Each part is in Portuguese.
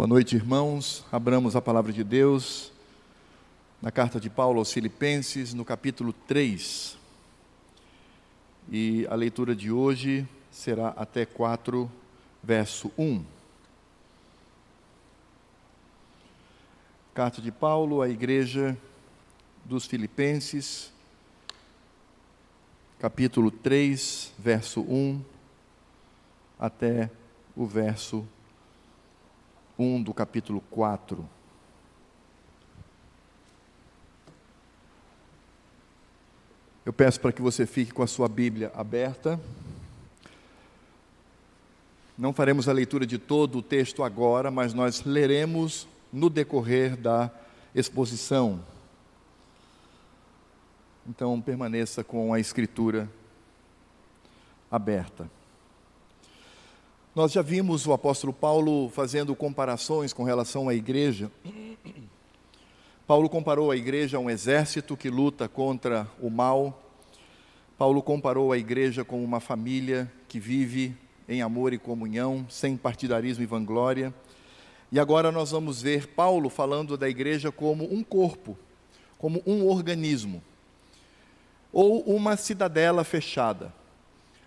Boa noite, irmãos. Abramos a palavra de Deus na carta de Paulo aos Filipenses, no capítulo 3. E a leitura de hoje será até 4, verso 1. Carta de Paulo à igreja dos Filipenses, capítulo 3, verso 1 até o verso 1 do capítulo 4. Eu peço para que você fique com a sua Bíblia aberta. Não faremos a leitura de todo o texto agora, mas nós leremos no decorrer da exposição. Então, permaneça com a Escritura aberta. Nós já vimos o apóstolo Paulo fazendo comparações com relação à igreja. Paulo comparou a igreja a um exército que luta contra o mal. Paulo comparou a igreja com uma família que vive em amor e comunhão, sem partidarismo e vanglória. E agora nós vamos ver Paulo falando da igreja como um corpo, como um organismo, ou uma cidadela fechada.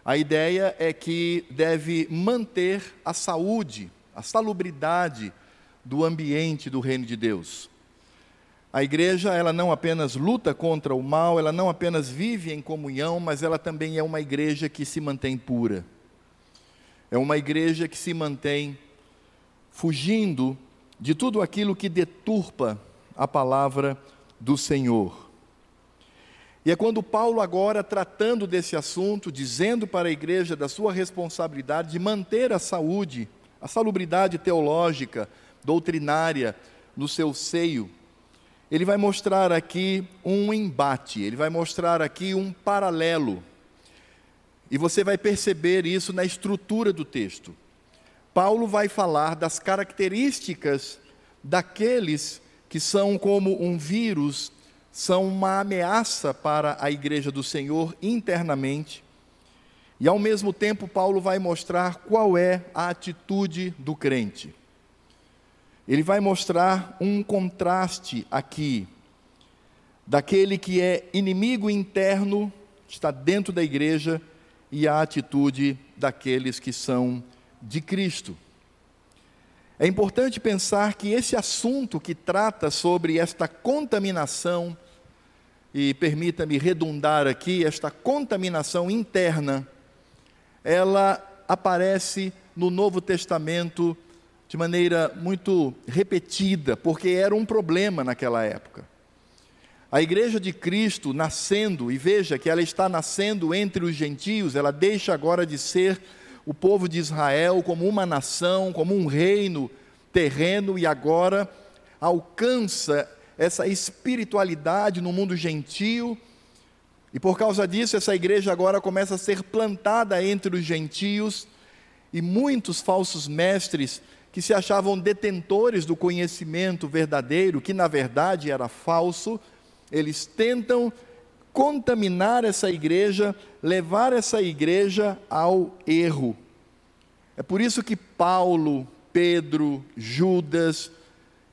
A ideia é que deve manter a saúde, a salubridade do ambiente do reino de Deus. A igreja, ela não apenas luta contra o mal, ela não apenas vive em comunhão, mas ela também é uma igreja que se mantém pura. É uma igreja que se mantém fugindo de tudo aquilo que deturpa a palavra do Senhor. E é quando Paulo, agora tratando desse assunto, dizendo para a igreja da sua responsabilidade de manter a saúde, a salubridade teológica, doutrinária no seu seio, ele vai mostrar aqui um embate, ele vai mostrar aqui um paralelo. E você vai perceber isso na estrutura do texto. Paulo vai falar das características daqueles que são como um vírus são uma ameaça para a igreja do Senhor internamente. E ao mesmo tempo, Paulo vai mostrar qual é a atitude do crente. Ele vai mostrar um contraste aqui daquele que é inimigo interno, está dentro da igreja, e a atitude daqueles que são de Cristo. É importante pensar que esse assunto que trata sobre esta contaminação e permita-me redundar aqui, esta contaminação interna, ela aparece no Novo Testamento de maneira muito repetida, porque era um problema naquela época. A igreja de Cristo nascendo, e veja que ela está nascendo entre os gentios, ela deixa agora de ser o povo de Israel como uma nação, como um reino terreno, e agora alcança essa espiritualidade no mundo gentio, e por causa disso, essa igreja agora começa a ser plantada entre os gentios, e muitos falsos mestres que se achavam detentores do conhecimento verdadeiro, que na verdade era falso, eles tentam contaminar essa igreja, levar essa igreja ao erro. É por isso que Paulo, Pedro, Judas,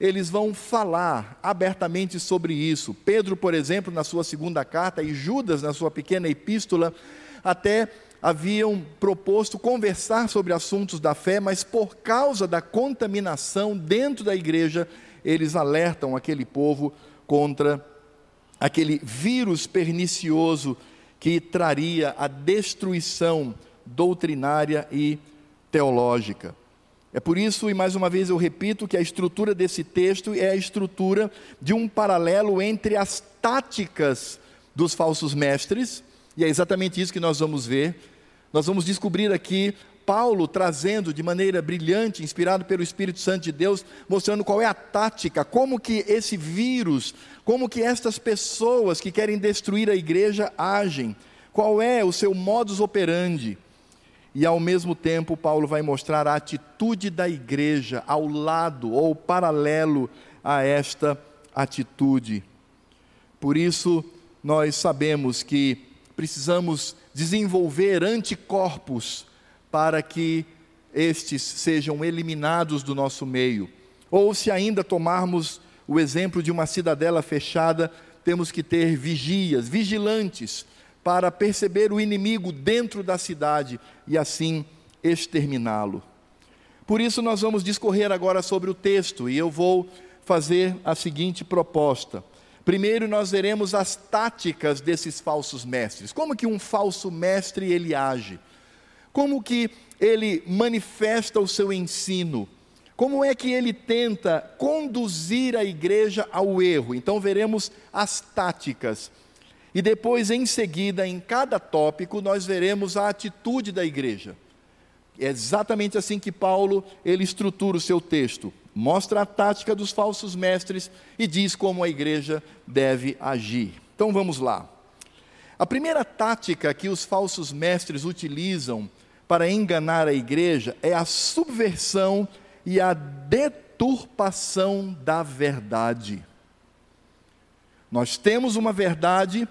eles vão falar abertamente sobre isso. Pedro, por exemplo, na sua segunda carta, e Judas, na sua pequena epístola, até haviam proposto conversar sobre assuntos da fé, mas por causa da contaminação dentro da igreja, eles alertam aquele povo contra aquele vírus pernicioso que traria a destruição doutrinária e teológica. É por isso, e mais uma vez eu repito, que a estrutura desse texto é a estrutura de um paralelo entre as táticas dos falsos mestres, e é exatamente isso que nós vamos ver. Nós vamos descobrir aqui Paulo trazendo de maneira brilhante, inspirado pelo Espírito Santo de Deus, mostrando qual é a tática, como que esse vírus, como que estas pessoas que querem destruir a igreja agem, qual é o seu modus operandi. E ao mesmo tempo, Paulo vai mostrar a atitude da igreja ao lado ou paralelo a esta atitude. Por isso, nós sabemos que precisamos desenvolver anticorpos para que estes sejam eliminados do nosso meio. Ou se ainda tomarmos o exemplo de uma cidadela fechada, temos que ter vigias, vigilantes, para perceber o inimigo dentro da cidade e assim exterminá-lo. Por isso, nós vamos discorrer agora sobre o texto e eu vou fazer a seguinte proposta. Primeiro, nós veremos as táticas desses falsos mestres. Como que um falso mestre ele age? Como que ele manifesta o seu ensino? Como é que ele tenta conduzir a igreja ao erro? Então veremos as táticas. E depois, em seguida, em cada tópico, nós veremos a atitude da igreja. É exatamente assim que Paulo ele estrutura o seu texto. Mostra a tática dos falsos mestres e diz como a igreja deve agir. Então vamos lá. A primeira tática que os falsos mestres utilizam para enganar a igreja é a subversão e a deturpação da verdade. Nós temos uma verdade,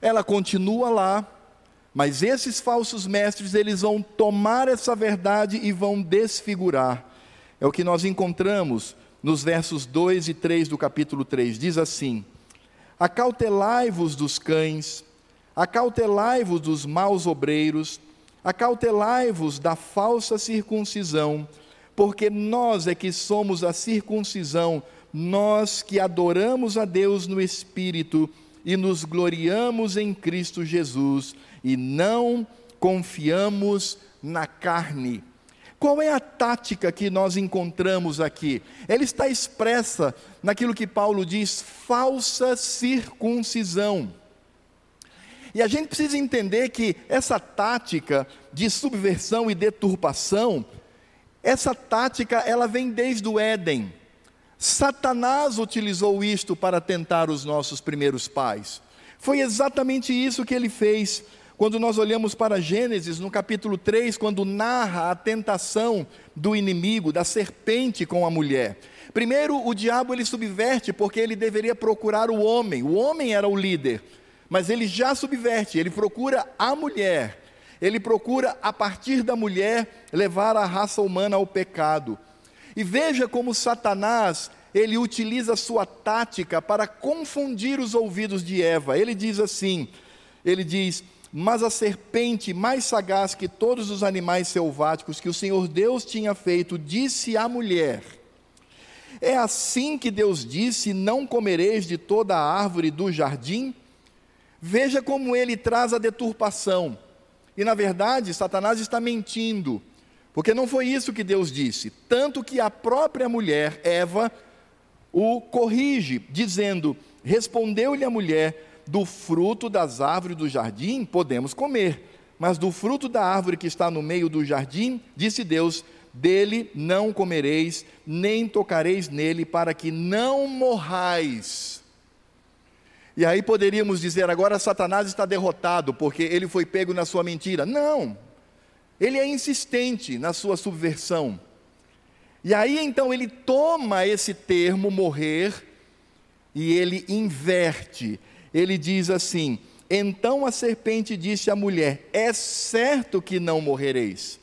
ela continua lá, mas esses falsos mestres, eles vão tomar essa verdade e vão desfigurar. É o que nós encontramos nos versos 2 e 3 do capítulo 3. Diz assim: Acautelai-vos dos cães, acautelai-vos dos maus obreiros, acautelai-vos da falsa circuncisão, porque nós é que somos a circuncisão, nós que adoramos a Deus no Espírito e nos gloriamos em Cristo Jesus e não confiamos na carne. Qual é a tática que nós encontramos aqui? Ela está expressa naquilo que Paulo diz, falsa circuncisão. E a gente precisa entender que essa tática de subversão e deturpação essa tática, ela vem desde o Éden. Satanás utilizou isto para tentar os nossos primeiros pais. Foi exatamente isso que ele fez. Quando nós olhamos para Gênesis, no capítulo 3, quando narra a tentação do inimigo, da serpente com a mulher. Primeiro, o diabo ele subverte porque ele deveria procurar o homem. O homem era o líder, mas ele já subverte, ele procura a mulher ele procura, a partir da mulher, levar a raça humana ao pecado. E veja como Satanás, ele utiliza sua tática para confundir os ouvidos de Eva. Ele diz assim: ele diz, mas a serpente mais sagaz que todos os animais selváticos que o Senhor Deus tinha feito, disse à mulher: É assim que Deus disse: Não comereis de toda a árvore do jardim? Veja como ele traz a deturpação. E na verdade, Satanás está mentindo, porque não foi isso que Deus disse. Tanto que a própria mulher, Eva, o corrige, dizendo: Respondeu-lhe a mulher: Do fruto das árvores do jardim podemos comer, mas do fruto da árvore que está no meio do jardim, disse Deus: Dele não comereis, nem tocareis nele, para que não morrais. E aí poderíamos dizer, agora Satanás está derrotado porque ele foi pego na sua mentira. Não, ele é insistente na sua subversão. E aí então ele toma esse termo morrer e ele inverte. Ele diz assim: Então a serpente disse à mulher: É certo que não morrereis,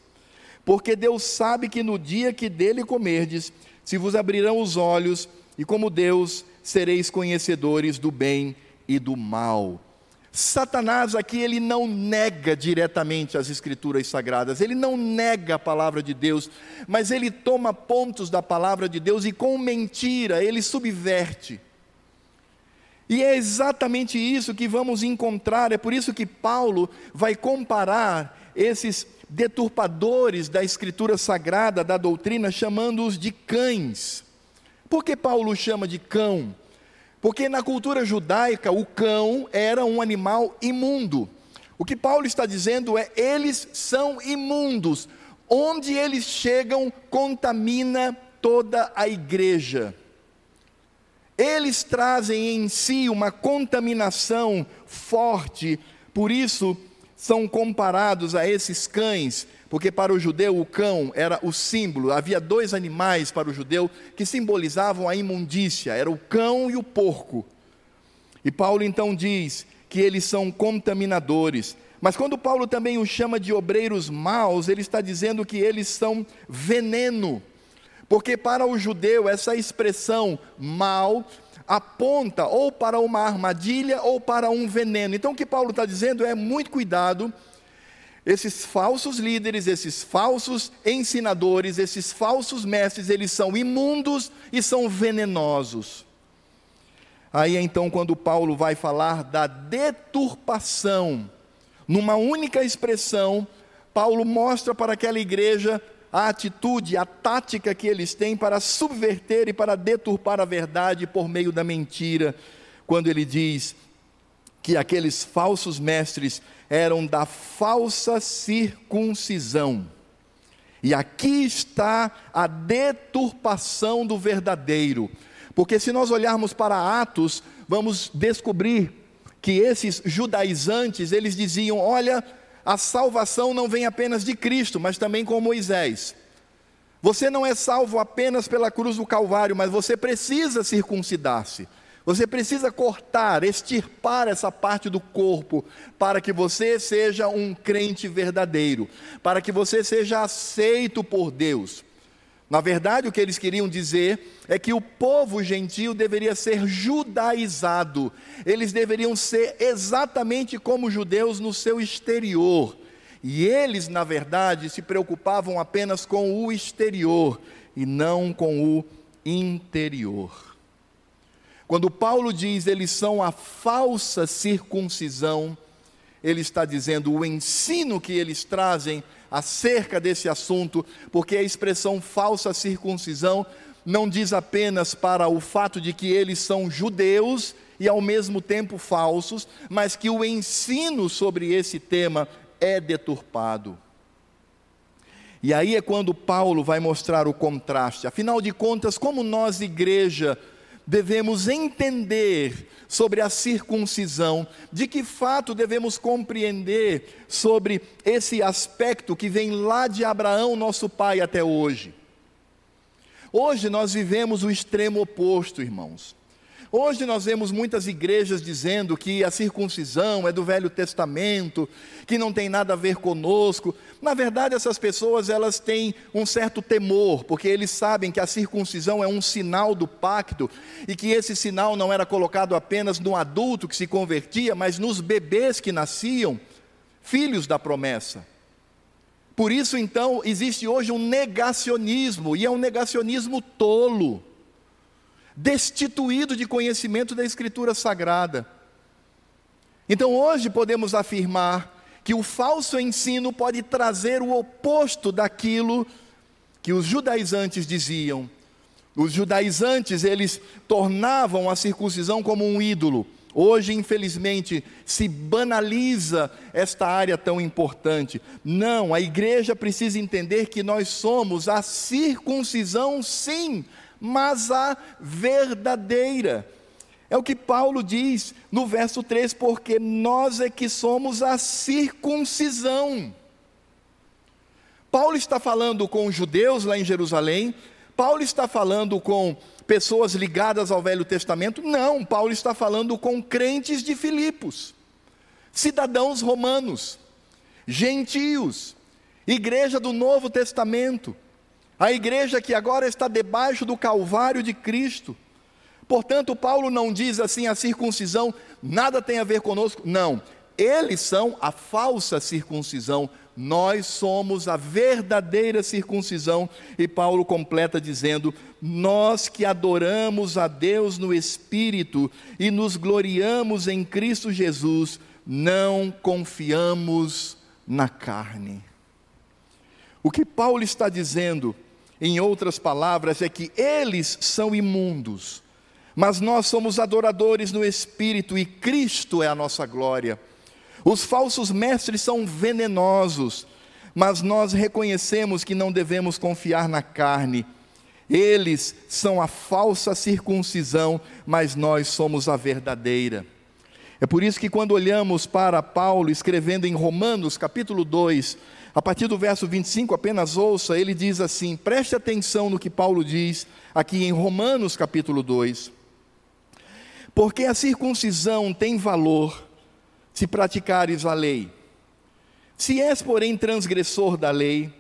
porque Deus sabe que no dia que dele comerdes, se vos abrirão os olhos, e como Deus sereis conhecedores do bem e do mal. Satanás aqui ele não nega diretamente as escrituras sagradas, ele não nega a palavra de Deus, mas ele toma pontos da palavra de Deus e com mentira ele subverte. E é exatamente isso que vamos encontrar, é por isso que Paulo vai comparar esses deturpadores da escritura sagrada, da doutrina, chamando-os de cães. Por que Paulo chama de cão? Porque na cultura judaica o cão era um animal imundo. O que Paulo está dizendo é: eles são imundos. Onde eles chegam, contamina toda a igreja. Eles trazem em si uma contaminação forte, por isso são comparados a esses cães porque para o judeu o cão era o símbolo, havia dois animais para o judeu que simbolizavam a imundícia, era o cão e o porco. E Paulo então diz que eles são contaminadores. Mas quando Paulo também os chama de obreiros maus, ele está dizendo que eles são veneno, Porque para o judeu essa expressão mal aponta ou para uma armadilha ou para um veneno. Então o que Paulo está dizendo é muito cuidado. Esses falsos líderes, esses falsos ensinadores, esses falsos mestres, eles são imundos e são venenosos. Aí então, quando Paulo vai falar da deturpação, numa única expressão, Paulo mostra para aquela igreja a atitude, a tática que eles têm para subverter e para deturpar a verdade por meio da mentira, quando ele diz que aqueles falsos mestres eram da falsa circuncisão. E aqui está a deturpação do verdadeiro. Porque se nós olharmos para Atos, vamos descobrir que esses judaizantes, eles diziam: "Olha, a salvação não vem apenas de Cristo, mas também com Moisés. Você não é salvo apenas pela cruz do Calvário, mas você precisa circuncidar-se. Você precisa cortar, extirpar essa parte do corpo para que você seja um crente verdadeiro, para que você seja aceito por Deus. Na verdade, o que eles queriam dizer é que o povo gentil deveria ser judaizado, eles deveriam ser exatamente como judeus no seu exterior. E eles, na verdade, se preocupavam apenas com o exterior e não com o interior. Quando Paulo diz eles são a falsa circuncisão, ele está dizendo o ensino que eles trazem acerca desse assunto, porque a expressão falsa circuncisão não diz apenas para o fato de que eles são judeus e ao mesmo tempo falsos, mas que o ensino sobre esse tema é deturpado. E aí é quando Paulo vai mostrar o contraste. Afinal de contas, como nós, igreja, devemos entender sobre a circuncisão, de que fato devemos compreender sobre esse aspecto que vem lá de Abraão, nosso pai, até hoje. Hoje nós vivemos o extremo oposto, irmãos. Hoje nós vemos muitas igrejas dizendo que a circuncisão é do Velho Testamento, que não tem nada a ver conosco. Na verdade, essas pessoas elas têm um certo temor, porque eles sabem que a circuncisão é um sinal do pacto e que esse sinal não era colocado apenas no adulto que se convertia, mas nos bebês que nasciam, filhos da promessa. Por isso, então, existe hoje um negacionismo, e é um negacionismo tolo destituído de conhecimento da Escritura Sagrada. Então hoje podemos afirmar que o falso ensino pode trazer o oposto daquilo que os judaizantes diziam. Os judaizantes, eles tornavam a circuncisão como um ídolo. Hoje, infelizmente, se banaliza esta área tão importante. Não, a igreja precisa entender que nós somos a circuncisão, sim, mas a verdadeira. É o que Paulo diz no verso 3: porque nós é que somos a circuncisão. Paulo está falando com judeus lá em Jerusalém, Paulo está falando com pessoas ligadas ao Velho Testamento? Não, Paulo está falando com crentes de Filipos, cidadãos romanos, gentios, igreja do Novo Testamento. A igreja que agora está debaixo do calvário de Cristo. Portanto, Paulo não diz assim a circuncisão nada tem a ver conosco. Não, eles são a falsa circuncisão, nós somos a verdadeira circuncisão. E Paulo completa dizendo: Nós que adoramos a Deus no Espírito e nos gloriamos em Cristo Jesus, não confiamos na carne. O que Paulo está dizendo em outras palavras, é que eles são imundos, mas nós somos adoradores no Espírito e Cristo é a nossa glória. Os falsos mestres são venenosos, mas nós reconhecemos que não devemos confiar na carne. Eles são a falsa circuncisão, mas nós somos a verdadeira. É por isso que quando olhamos para Paulo escrevendo em Romanos capítulo 2, a partir do verso 25, apenas ouça, ele diz assim: preste atenção no que Paulo diz aqui em Romanos capítulo 2. Porque a circuncisão tem valor se praticares a lei. Se és, porém, transgressor da lei,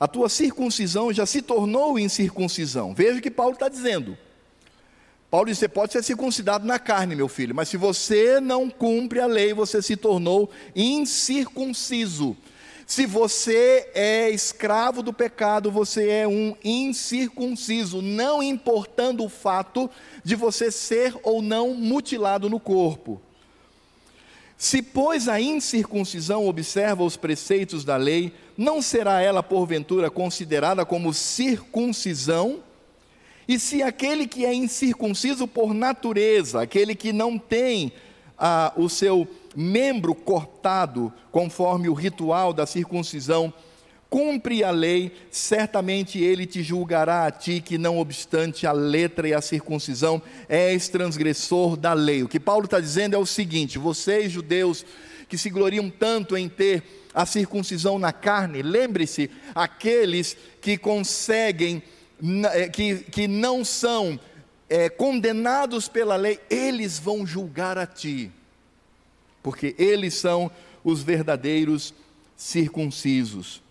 a tua circuncisão já se tornou incircuncisão. Veja o que Paulo está dizendo. Paulo diz: você pode ser circuncidado na carne, meu filho, mas se você não cumpre a lei, você se tornou incircunciso. Se você é escravo do pecado, você é um incircunciso, não importando o fato de você ser ou não mutilado no corpo. Se, pois, a incircuncisão observa os preceitos da lei, não será ela, porventura, considerada como circuncisão? E se aquele que é incircunciso por natureza, aquele que não tem ah, o seu membro cortado, conforme o ritual da circuncisão, cumpre a lei, certamente ele te julgará a ti, que não obstante a letra e a circuncisão, és transgressor da lei. O que Paulo está dizendo é o seguinte: vocês, judeus, que se gloriam tanto em ter a circuncisão na carne, lembre-se, aqueles que conseguem, eh, que, que não são é, condenados pela lei, eles vão julgar a ti, porque eles são os verdadeiros circuncisos.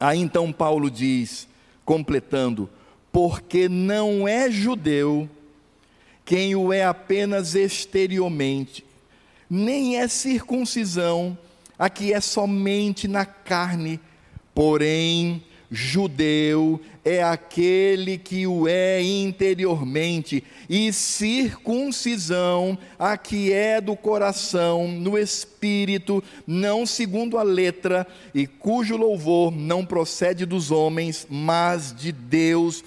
Aí então Paulo diz, completando: porque não é judeu quem o é apenas exteriormente, nem é circuncisão a que é somente na carne, porém judeu é aquele que o é interiormente, e circuncisão a que é do coração, no espírito, não segundo a letra, e cujo louvor não procede dos homens, mas de Deus.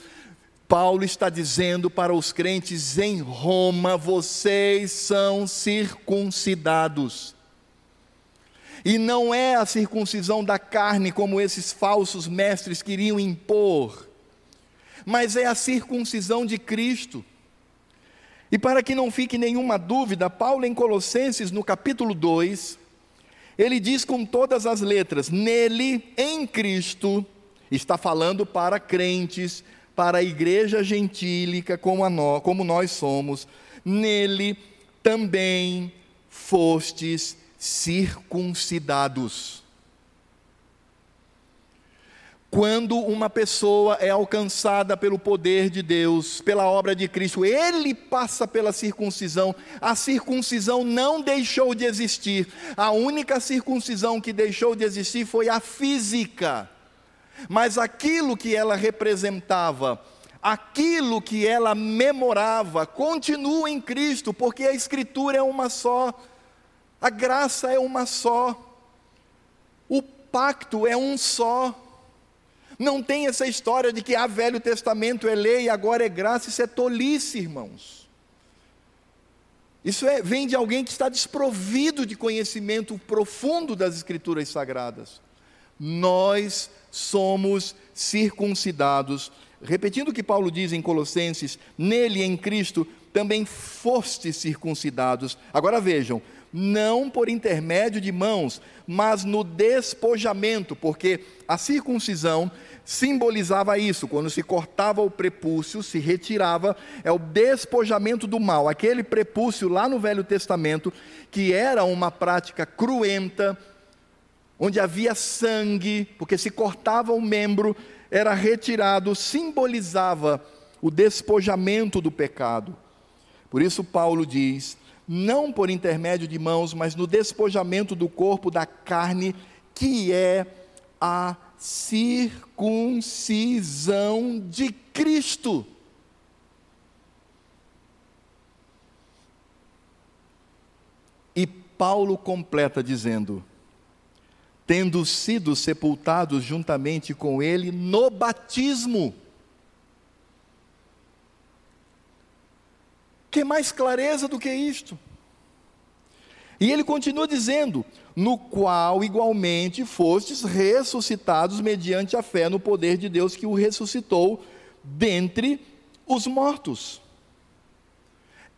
Paulo está dizendo para os crentes em Roma: vocês são circuncidados. E não é a circuncisão da carne, como esses falsos mestres queriam impor, mas é a circuncisão de Cristo. E para que não fique nenhuma dúvida, Paulo, em Colossenses, no capítulo 2, ele diz com todas as letras: nele, em Cristo, está falando para crentes, para a igreja gentílica, como, nós, como nós somos, nele também fostes circuncidados. Quando uma pessoa é alcançada pelo poder de Deus, pela obra de Cristo, ele passa pela circuncisão. A circuncisão não deixou de existir. A única circuncisão que deixou de existir foi a física. Mas aquilo que ela representava, aquilo que ela memorava, continua em Cristo, porque a Escritura é uma só. A graça é uma só. O pacto é um só. Não tem essa história de que a ah, Velho Testamento é lei e agora é graça, isso é tolice, irmãos. Isso é, vem de alguém que está desprovido de conhecimento profundo das Escrituras Sagradas. Nós somos circuncidados. Repetindo o que Paulo diz em Colossenses: nele, em Cristo, também fostes circuncidados. Agora vejam, não por intermédio de mãos, mas no despojamento, porque a circuncisão simbolizava isso, quando se cortava o prepúcio, se retirava, é o despojamento do mal. Aquele prepúcio lá no Velho Testamento, que era uma prática cruenta, onde havia sangue, porque se cortava o membro, era retirado, simbolizava o despojamento do pecado. Por isso Paulo diz: não por intermédio de mãos, mas no despojamento do corpo da carne, que é a circuncisão de Cristo. E Paulo completa dizendo: tendo sido sepultados juntamente com ele no batismo. Que mais clareza do que isto? E ele continua dizendo: no qual igualmente fostes ressuscitados mediante a fé no poder de Deus que o ressuscitou dentre os mortos.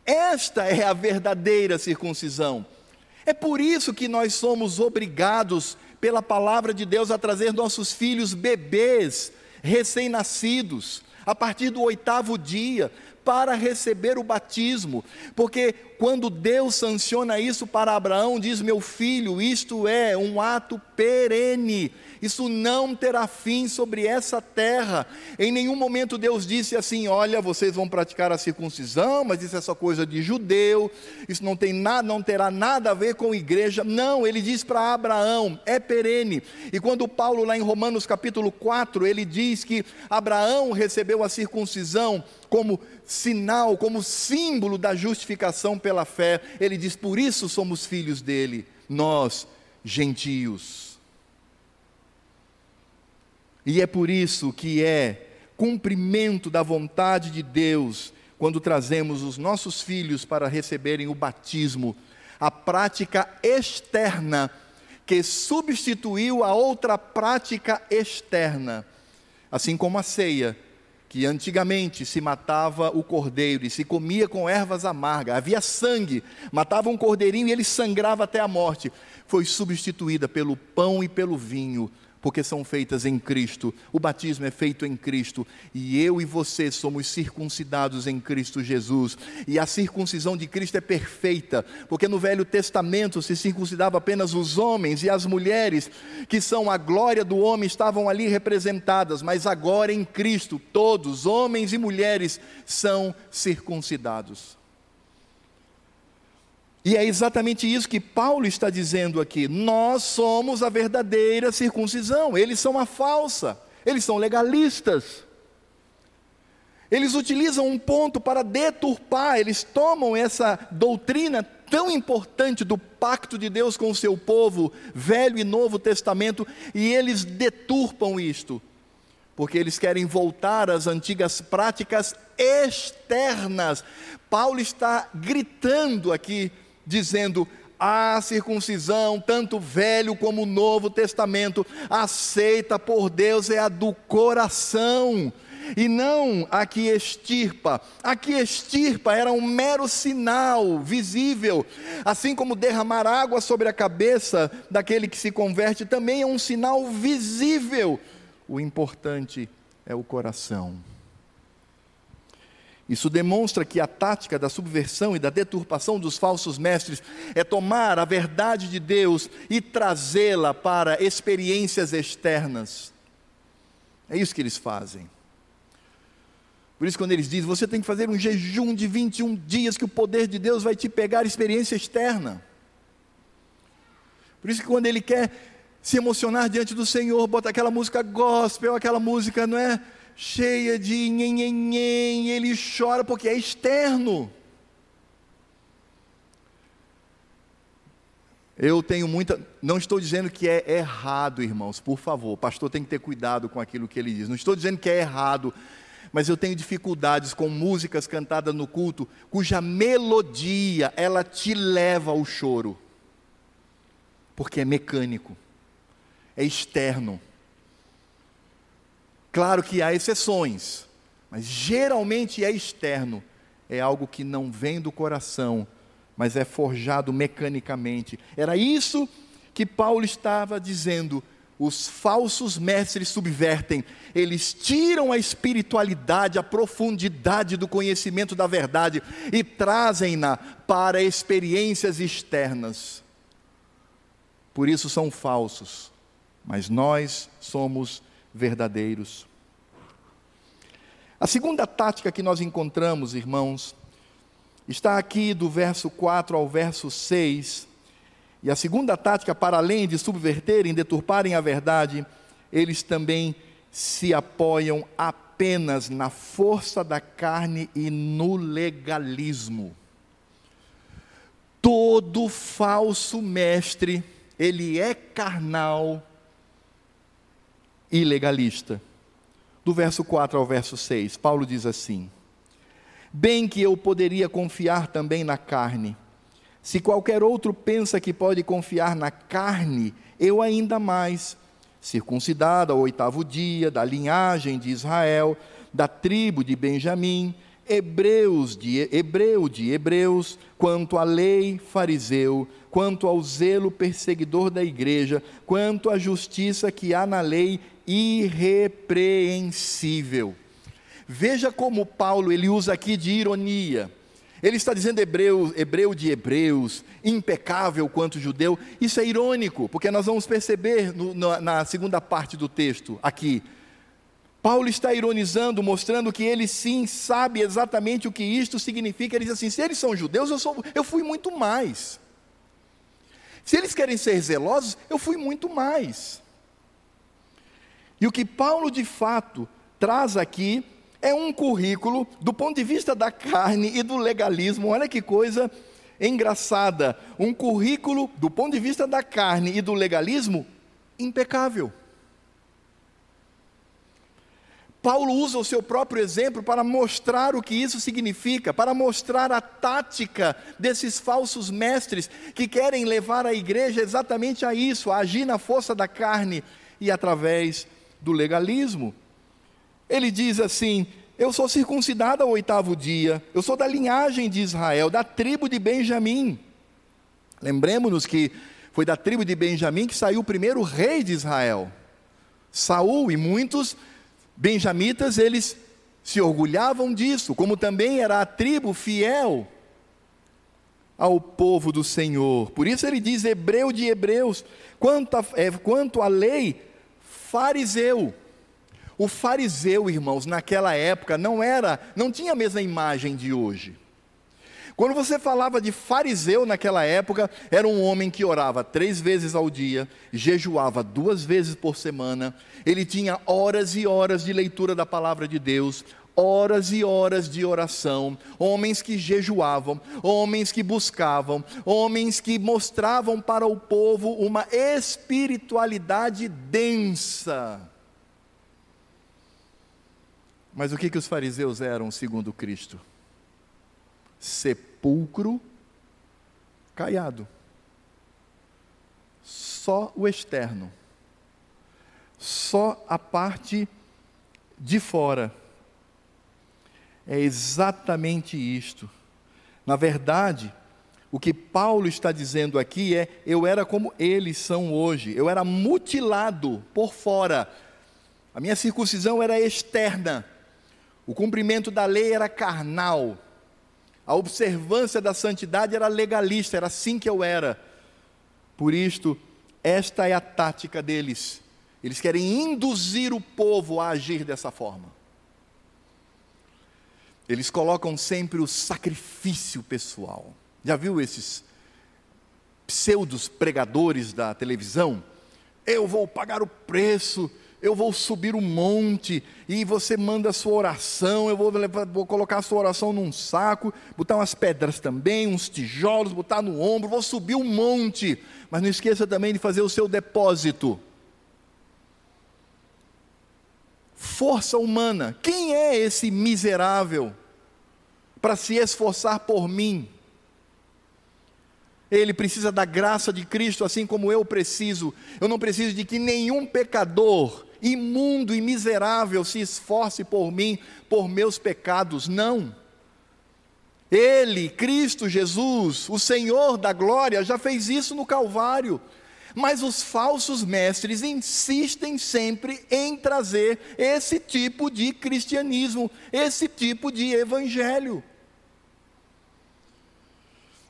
Esta é a verdadeira circuncisão. É por isso que nós somos obrigados, pela palavra de Deus, a trazer nossos filhos bebês, recém-nascidos, a partir do oitavo dia, para receber o batismo, porque quando Deus sanciona isso para Abraão, diz: Meu filho, isto é um ato perene, isso não terá fim sobre essa terra. Em nenhum momento Deus disse assim: Olha, vocês vão praticar a circuncisão, mas isso é só coisa de judeu, isso não tem nada, não terá nada a ver com igreja. Não, ele diz para Abraão: é perene. E quando Paulo, lá em Romanos capítulo 4, ele diz que Abraão recebeu a circuncisão como sinal, como símbolo da justificação pela fé. Ele diz: por isso somos filhos dele, nós, gentios. E é por isso que é cumprimento da vontade de Deus quando trazemos os nossos filhos para receberem o batismo, a prática externa que substituiu a outra prática externa, assim como a ceia que antigamente se matava o cordeiro e se comia com ervas amargas, havia sangue, matava um cordeirinho e ele sangrava até a morte, foi substituída pelo pão e pelo vinho, porque são feitas em Cristo. O batismo é feito em Cristo e eu e você somos circuncidados em Cristo Jesus. E a circuncisão de Cristo é perfeita, porque no Velho Testamento se circuncidava apenas os homens e as mulheres, que são a glória do homem, estavam ali representadas, mas agora em Cristo todos, homens e mulheres, são circuncidados. E é exatamente isso que Paulo está dizendo aqui. Nós somos a verdadeira circuncisão, eles são a falsa, eles são legalistas. Eles utilizam um ponto para deturpar, eles tomam essa doutrina tão importante do pacto de Deus com o seu povo, Velho e Novo Testamento, e eles deturpam isto, porque eles querem voltar às antigas práticas externas. Paulo está gritando aqui dizendo: a circuncisão, tanto Velho como Novo Testamento, aceita por Deus é a do coração, e não a que extirpa. A que extirpa era um mero sinal visível, assim como derramar água sobre a cabeça daquele que se converte também é um sinal visível. O importante é o coração. Isso demonstra que a tática da subversão e da deturpação dos falsos mestres é tomar a verdade de Deus e trazê-la para experiências externas. É isso que eles fazem. Por isso, quando eles dizem, você tem que fazer um jejum de 21 dias, que o poder de Deus vai te pegar experiência externa. Por isso, que quando ele quer se emocionar diante do Senhor, bota aquela música gospel, aquela música, não é? Cheia de nhenhenhen, ele chora porque é externo. Eu tenho muita. Não estou dizendo que é errado, irmãos, por favor. O pastor tem que ter cuidado com aquilo que ele diz. Não estou dizendo que é errado, mas eu tenho dificuldades com músicas cantadas no culto, cuja melodia ela te leva ao choro, porque é mecânico, é externo. Claro que há exceções, mas geralmente é externo, é algo que não vem do coração, mas é forjado mecanicamente. Era isso que Paulo estava dizendo. Os falsos mestres subvertem, eles tiram a espiritualidade, a profundidade do conhecimento da verdade e trazem-na para experiências externas. Por isso são falsos, mas nós somos verdadeiros. A segunda tática que nós encontramos, irmãos, está aqui do verso 4 ao verso 6. E a segunda tática, para além de subverterem, deturparem a verdade, eles também se apoiam apenas na força da carne e no legalismo. Todo falso mestre, ele é carnal, e legalista. Do verso 4 ao verso 6, Paulo diz assim: Bem que eu poderia confiar também na carne. Se qualquer outro pensa que pode confiar na carne, eu ainda mais. Circuncidado ao oitavo dia, da linhagem de Israel, da tribo de Benjamim, hebreus de hebreu de hebreus, quanto à lei fariseu, quanto ao zelo perseguidor da igreja, quanto à justiça que há na lei irrepreensível. Veja como Paulo ele usa aqui de ironia. Ele está dizendo hebreu, hebreu de hebreus, impecável quanto judeu. Isso é irônico, porque nós vamos perceber no, na, na segunda parte do texto aqui. Paulo está ironizando, mostrando que ele sim sabe exatamente o que isto significa. Ele diz assim: se eles são judeus, eu, sou, eu fui muito mais. Se eles querem ser zelosos, eu fui muito mais. E o que Paulo de fato traz aqui é um currículo do ponto de vista da carne e do legalismo. Olha que coisa engraçada. Um currículo do ponto de vista da carne e do legalismo impecável. Paulo usa o seu próprio exemplo para mostrar o que isso significa, para mostrar a tática desses falsos mestres que querem levar a igreja exatamente a isso, a agir na força da carne e através do legalismo. Ele diz assim: Eu sou circuncidado ao oitavo dia, eu sou da linhagem de Israel, da tribo de Benjamim. Lembremos-nos que foi da tribo de Benjamim que saiu o primeiro rei de Israel. Saul e muitos benjamitas, eles se orgulhavam disso, como também era a tribo fiel ao povo do Senhor. Por isso ele diz, hebreu de hebreus, quanto a, é, quanto a lei, fariseu. O fariseu, irmãos, naquela época não era, não tinha a mesma imagem de hoje. Quando você falava de fariseu naquela época, era um homem que orava três vezes ao dia, jejuava duas vezes por semana, ele tinha horas e horas de leitura da palavra de Deus, horas e horas de oração, homens que jejuavam, homens que buscavam, homens que mostravam para o povo uma espiritualidade densa. Mas o que, que os fariseus eram segundo Cristo? Sepulcro caiado. Só o externo. Só a parte de fora. É exatamente isto. Na verdade, o que Paulo está dizendo aqui é: eu era como eles são hoje, eu era mutilado por fora, a minha circuncisão era externa, o cumprimento da lei era carnal, a observância da santidade era legalista, era assim que eu era. Por isto, esta é a tática deles. Eles querem induzir o povo a agir dessa forma. Eles colocam sempre o sacrifício pessoal. Já viu esses pseudos pregadores da televisão? Eu vou pagar o preço eu vou subir um monte e você manda a sua oração, eu vou, vou colocar a sua oração num saco, botar umas pedras também, uns tijolos, botar no ombro, vou subir um monte, mas não esqueça também de fazer o seu depósito. Força humana, quem é esse miserável para se esforçar por mim? Ele precisa da graça de Cristo, assim como eu preciso. Eu não preciso de que nenhum pecador imundo e miserável se esforce por mim, por meus pecados. Não. Ele, Cristo Jesus, o Senhor da glória, já fez isso no Calvário. Mas os falsos mestres insistem sempre em trazer esse tipo de cristianismo, esse tipo de evangelho.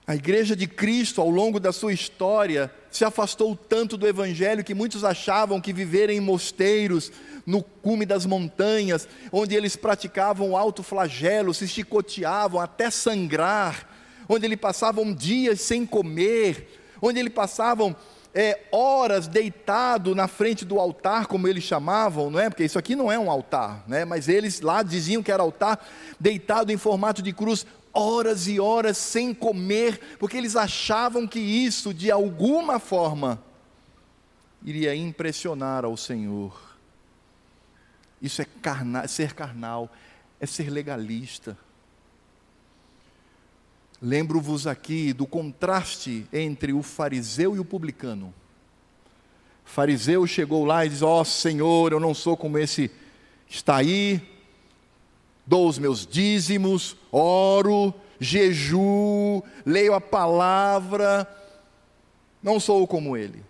A igreja de Cristo, ao longo da sua história, se afastou tanto do Evangelho que muitos achavam que viver em mosteiros, no cume das montanhas, onde eles praticavam alto flagelo, se chicoteavam até sangrar, onde eles passavam dias sem comer, onde eles passavam é, horas deitado na frente do altar, como eles chamavam, não é? Porque isso aqui não é um altar, né? Mas eles lá diziam que era altar, deitado em formato de cruz, horas e horas sem comer, porque eles achavam que isso, de alguma forma, iria impressionar ao Senhor. Isso é carna, ser carnal, é ser legalista. Lembro-vos aqui do contraste entre o fariseu e o publicano. Fariseu chegou lá e diz: Ó oh, Senhor, eu não sou como esse está aí, dou os meus dízimos, oro, jejuo, leio a palavra, não sou como ele.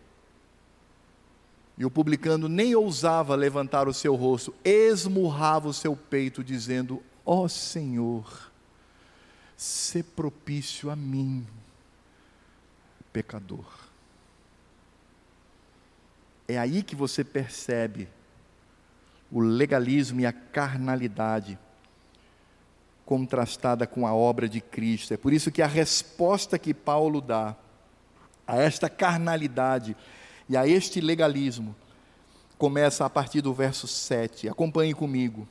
E o publicano nem ousava levantar o seu rosto, esmurrava o seu peito, dizendo: Ó oh, Senhor, se propício a mim, pecador. É aí que você percebe o legalismo e a carnalidade contrastada com a obra de Cristo. É por isso que a resposta que Paulo dá a esta carnalidade e a este legalismo começa a partir do verso 7. Acompanhe comigo.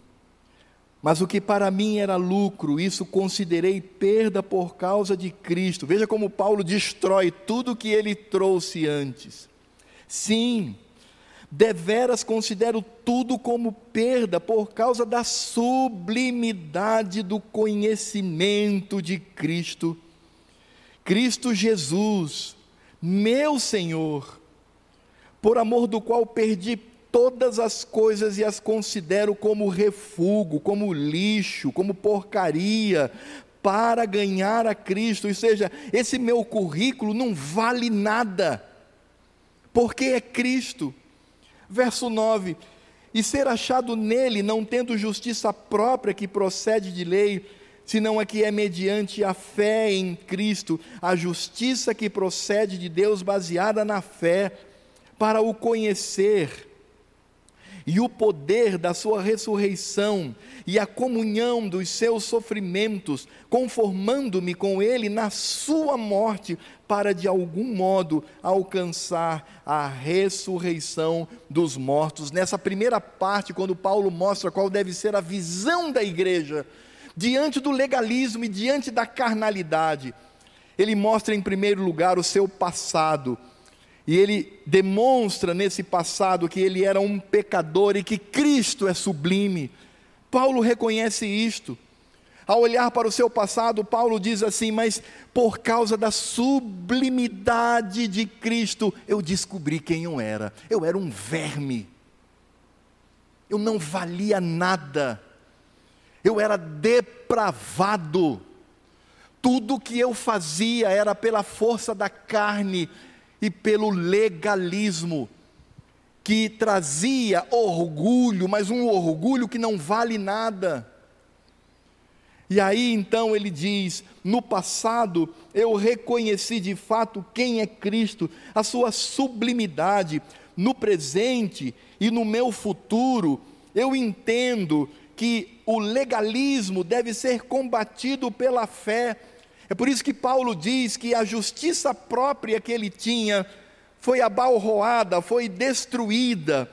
Mas o que para mim era lucro, isso considerei perda por causa de Cristo. Veja como Paulo destrói tudo que ele trouxe antes. Sim, deveras considero tudo como perda por causa da sublimidade do conhecimento de Cristo. Cristo Jesus, meu Senhor, por amor do qual perdi todas as coisas e as considero como refúgio, como lixo, como porcaria, para ganhar a Cristo. Ou seja, esse meu currículo não vale nada, porque é Cristo. Verso 9: E ser achado nele, não tendo justiça própria que procede de lei, senão a que é mediante a fé em Cristo, a justiça que procede de Deus baseada na fé, para o conhecer. E o poder da sua ressurreição e a comunhão dos seus sofrimentos, conformando-me com ele na sua morte, para de algum modo alcançar a ressurreição dos mortos. Nessa primeira parte, quando Paulo mostra qual deve ser a visão da igreja diante do legalismo e diante da carnalidade, ele mostra em primeiro lugar o seu passado e ele demonstra nesse passado que ele era um pecador e que Cristo é sublime. Paulo reconhece isto. Ao olhar para o seu passado, Paulo diz assim: Mas por causa da sublimidade de Cristo, eu descobri quem eu era. Eu era um verme. Eu não valia nada. Eu era depravado. Tudo que eu fazia era pela força da carne e pelo legalismo, que trazia orgulho, mas um orgulho que não vale nada. E aí então ele diz: no passado eu reconheci de fato quem é Cristo, a sua sublimidade, no presente e no meu futuro, eu entendo que o legalismo deve ser combatido pela fé é por isso que Paulo diz que a justiça própria que ele tinha foi abalroada, foi destruída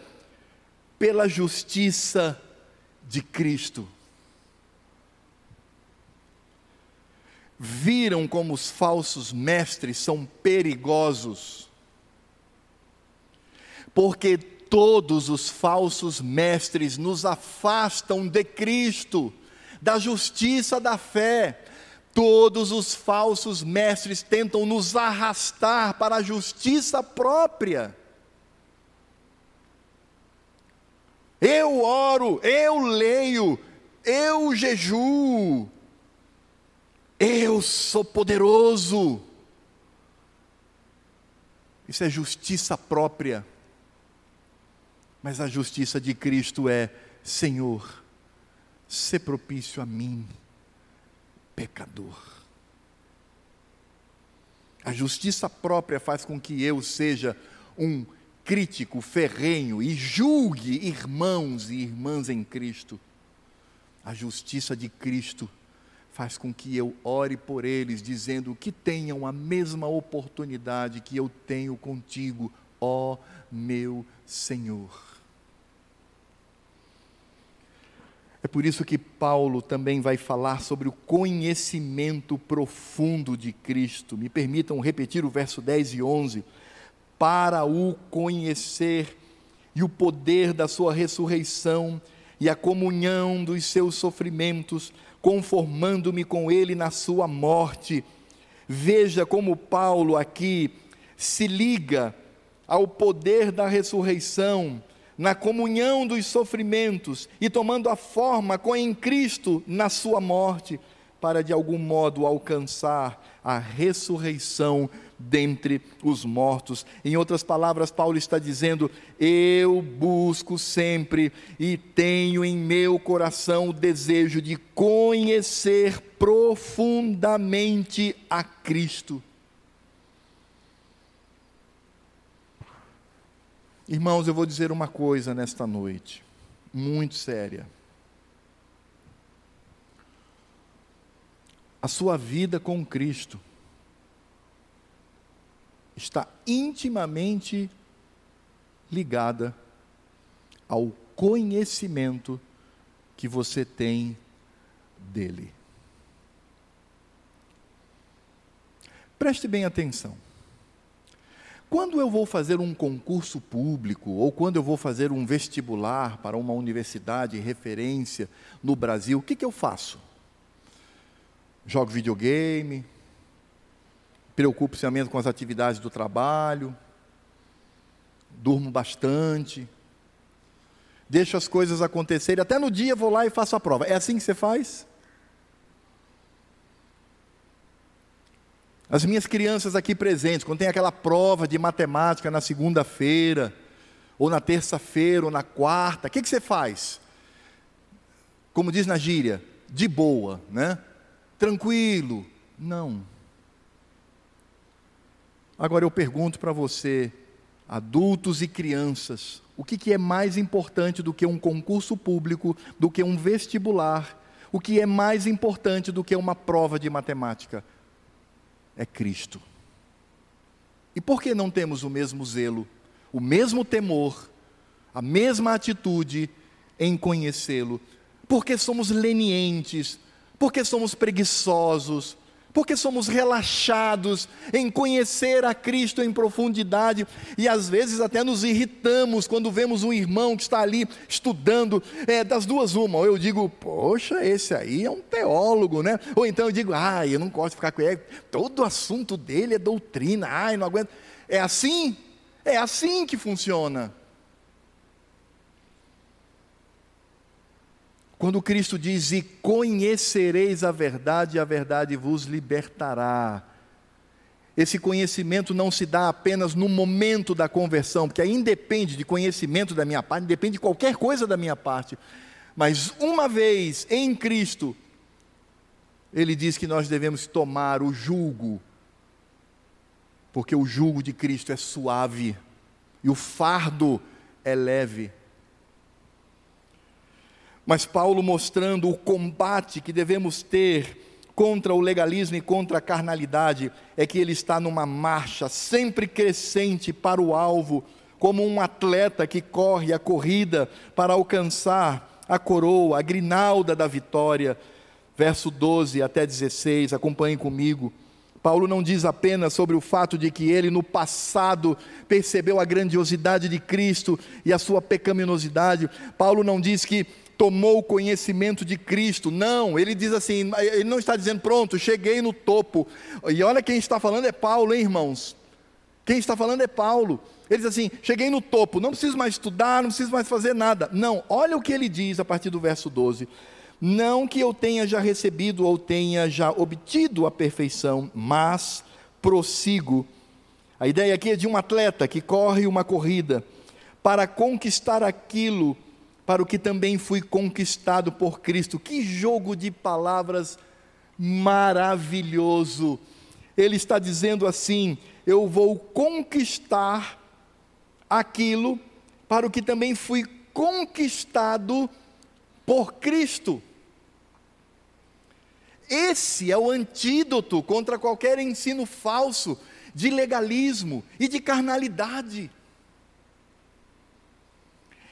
pela justiça de Cristo. Viram como os falsos mestres são perigosos, porque todos os falsos mestres nos afastam de Cristo, da justiça da fé, Todos os falsos mestres tentam nos arrastar para a justiça própria. Eu oro, eu leio, eu jejuo, eu sou poderoso. Isso é justiça própria. Mas a justiça de Cristo é: Senhor, se propício a mim pecador. A justiça própria faz com que eu seja um crítico ferrenho e julgue irmãos e irmãs em Cristo. A justiça de Cristo faz com que eu ore por eles, dizendo que tenham a mesma oportunidade que eu tenho contigo, ó meu Senhor. É por isso que Paulo também vai falar sobre o conhecimento profundo de Cristo. Me permitam repetir o verso 10 e 11. Para o conhecer e o poder da sua ressurreição e a comunhão dos seus sofrimentos, conformando-me com ele na sua morte. Veja como Paulo aqui se liga ao poder da ressurreição na comunhão dos sofrimentos e tomando a forma com em Cristo na sua morte. para de algum modo alcançar a ressurreição dentre os mortos. Em outras palavras, Paulo está dizendo: Eu busco sempre e tenho em meu coração o desejo de conhecer profundamente a Cristo. Irmãos, eu vou dizer uma coisa nesta noite, muito séria. A sua vida com Cristo está intimamente ligada ao conhecimento que você tem dele. Preste bem atenção. Quando eu vou fazer um concurso público ou quando eu vou fazer um vestibular para uma universidade referência no Brasil, o que, que eu faço? Jogo videogame, preocupo-se com as atividades do trabalho, durmo bastante, deixo as coisas acontecerem, até no dia vou lá e faço a prova. É assim que você faz? As minhas crianças aqui presentes, quando tem aquela prova de matemática na segunda-feira, ou na terça-feira, ou na quarta, o que, que você faz? Como diz na gíria, de boa, né? Tranquilo. Não. Agora eu pergunto para você, adultos e crianças, o que, que é mais importante do que um concurso público, do que um vestibular? O que é mais importante do que uma prova de matemática? É Cristo. E por que não temos o mesmo zelo, o mesmo temor, a mesma atitude em conhecê-lo? Porque somos lenientes, porque somos preguiçosos, porque somos relaxados em conhecer a Cristo em profundidade e às vezes até nos irritamos quando vemos um irmão que está ali estudando, é, das duas uma, ou eu digo, poxa, esse aí é um teólogo, né? Ou então eu digo, ah, eu não gosto de ficar com ele, todo assunto dele é doutrina, ai, não aguento. É assim? É assim que funciona. Quando Cristo diz: E conhecereis a verdade, e a verdade vos libertará. Esse conhecimento não se dá apenas no momento da conversão, porque aí independe de conhecimento da minha parte, depende de qualquer coisa da minha parte. Mas uma vez em Cristo, ele diz que nós devemos tomar o jugo, porque o jugo de Cristo é suave e o fardo é leve. Mas Paulo mostrando o combate que devemos ter contra o legalismo e contra a carnalidade, é que ele está numa marcha sempre crescente para o alvo, como um atleta que corre a corrida para alcançar a coroa, a grinalda da vitória. Verso 12 até 16, acompanhem comigo. Paulo não diz apenas sobre o fato de que ele no passado percebeu a grandiosidade de Cristo e a sua pecaminosidade. Paulo não diz que tomou o conhecimento de Cristo. Não, ele diz assim, ele não está dizendo, pronto, cheguei no topo. E olha quem está falando é Paulo, hein, irmãos? Quem está falando é Paulo. Ele diz assim: cheguei no topo, não preciso mais estudar, não preciso mais fazer nada. Não, olha o que ele diz a partir do verso 12. Não que eu tenha já recebido ou tenha já obtido a perfeição, mas prossigo. A ideia aqui é de um atleta que corre uma corrida para conquistar aquilo para o que também fui conquistado por Cristo. Que jogo de palavras maravilhoso! Ele está dizendo assim: eu vou conquistar aquilo para o que também fui conquistado por Cristo. Esse é o antídoto contra qualquer ensino falso de legalismo e de carnalidade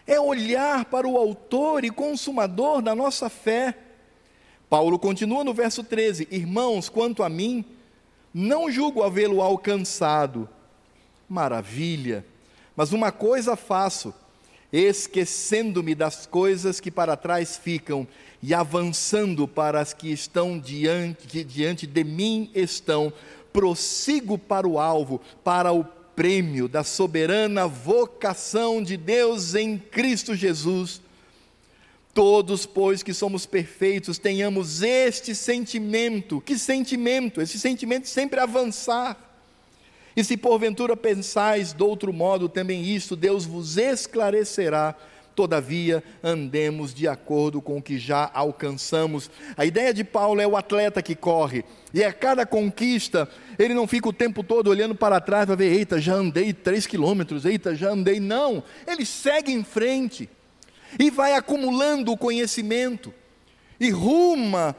é olhar para o autor e consumador da nossa fé. Paulo continua no verso 13: Irmãos, quanto a mim, não julgo havê-lo alcançado. Maravilha! Mas uma coisa faço, esquecendo-me das coisas que para trás ficam e avançando para as que estão diante, que diante de mim estão, prossigo para o alvo, para o prêmio da soberana vocação de Deus em Cristo Jesus. Todos, pois que somos perfeitos, tenhamos este sentimento. Que sentimento? Esse sentimento sempre avançar. E se porventura pensais de outro modo também isto, Deus vos esclarecerá. Todavia, andemos de acordo com o que já alcançamos. A ideia de Paulo é o atleta que corre, e a cada conquista, ele não fica o tempo todo olhando para trás para ver, eita, já andei três quilômetros, eita, já andei. Não, ele segue em frente e vai acumulando o conhecimento e ruma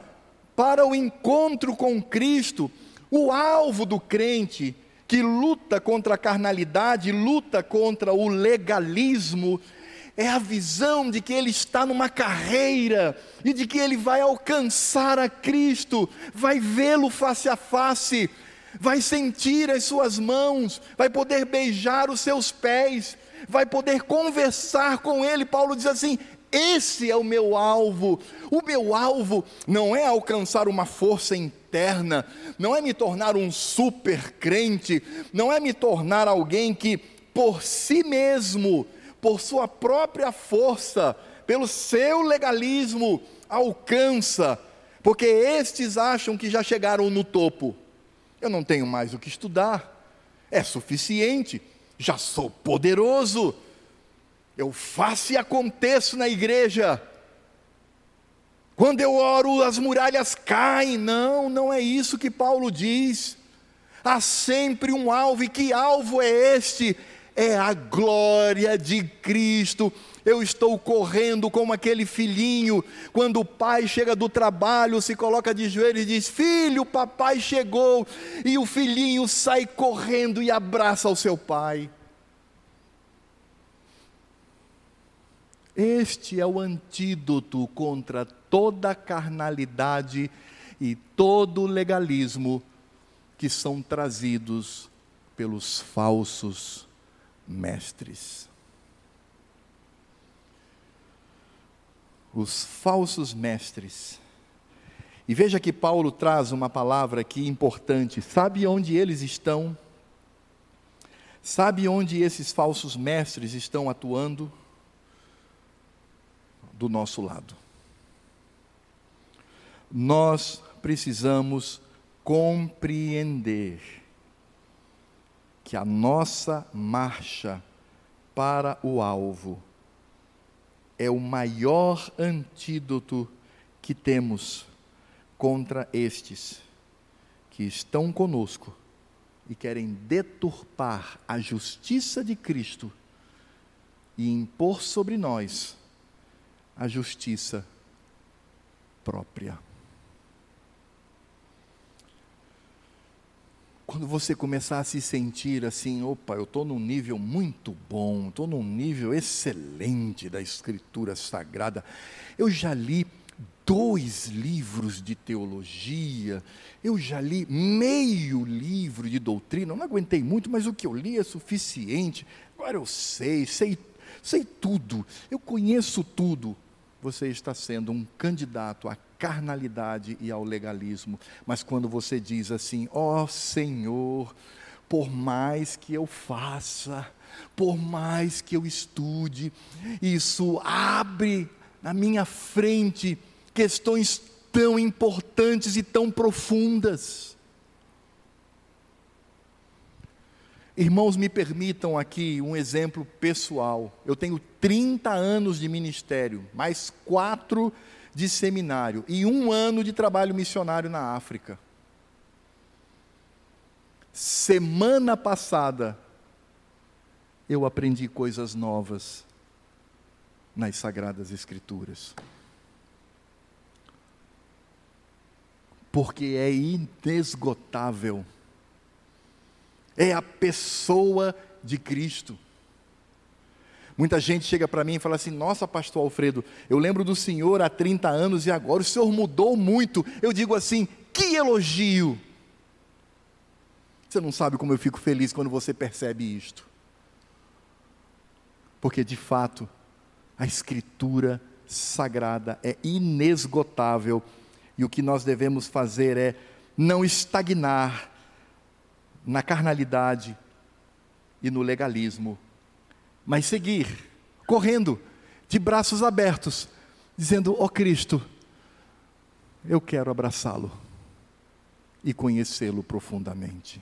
para o encontro com Cristo. O alvo do crente que luta contra a carnalidade, luta contra o legalismo, é a visão de que ele está numa carreira e de que ele vai alcançar a Cristo, vai vê-lo face a face, vai sentir as suas mãos, vai poder beijar os seus pés, vai poder conversar com Ele. Paulo diz assim: esse é o meu alvo. O meu alvo não é alcançar uma força interna, não é me tornar um super crente, não é me tornar alguém que, por si mesmo, por sua própria força, pelo seu legalismo, alcança, porque estes acham que já chegaram no topo. Eu não tenho mais o que estudar, é suficiente já sou poderoso, eu faço e aconteço na igreja. Quando eu oro, as muralhas caem. Não, não é isso que Paulo diz. Há sempre um alvo, e que alvo é este? É a glória de Cristo. Eu estou correndo como aquele filhinho, quando o pai chega do trabalho, se coloca de joelhos e diz: Filho, papai chegou, e o filhinho sai correndo e abraça o seu pai. Este é o antídoto contra toda carnalidade e todo legalismo que são trazidos pelos falsos mestres. os falsos mestres. E veja que Paulo traz uma palavra aqui importante. Sabe onde eles estão? Sabe onde esses falsos mestres estão atuando? Do nosso lado. Nós precisamos compreender que a nossa marcha para o alvo é o maior antídoto que temos contra estes que estão conosco e querem deturpar a justiça de Cristo e impor sobre nós a justiça própria. Quando você começar a se sentir assim, opa, eu estou num nível muito bom, estou num nível excelente da Escritura Sagrada, eu já li dois livros de teologia, eu já li meio livro de doutrina, eu não aguentei muito, mas o que eu li é suficiente, agora eu sei, sei, sei tudo, eu conheço tudo. Você está sendo um candidato a carnalidade e ao legalismo. Mas quando você diz assim: ó oh, Senhor, por mais que eu faça, por mais que eu estude, isso abre na minha frente questões tão importantes e tão profundas. Irmãos, me permitam aqui um exemplo pessoal. Eu tenho 30 anos de ministério, mais quatro de seminário e um ano de trabalho missionário na África. Semana passada, eu aprendi coisas novas nas Sagradas Escrituras. Porque é inesgotável. É a pessoa de Cristo. Muita gente chega para mim e fala assim: Nossa, Pastor Alfredo, eu lembro do senhor há 30 anos e agora o senhor mudou muito. Eu digo assim: Que elogio! Você não sabe como eu fico feliz quando você percebe isto. Porque de fato, a Escritura sagrada é inesgotável e o que nós devemos fazer é não estagnar na carnalidade e no legalismo mas seguir, correndo, de braços abertos, dizendo: Ó oh Cristo, eu quero abraçá-lo e conhecê-lo profundamente.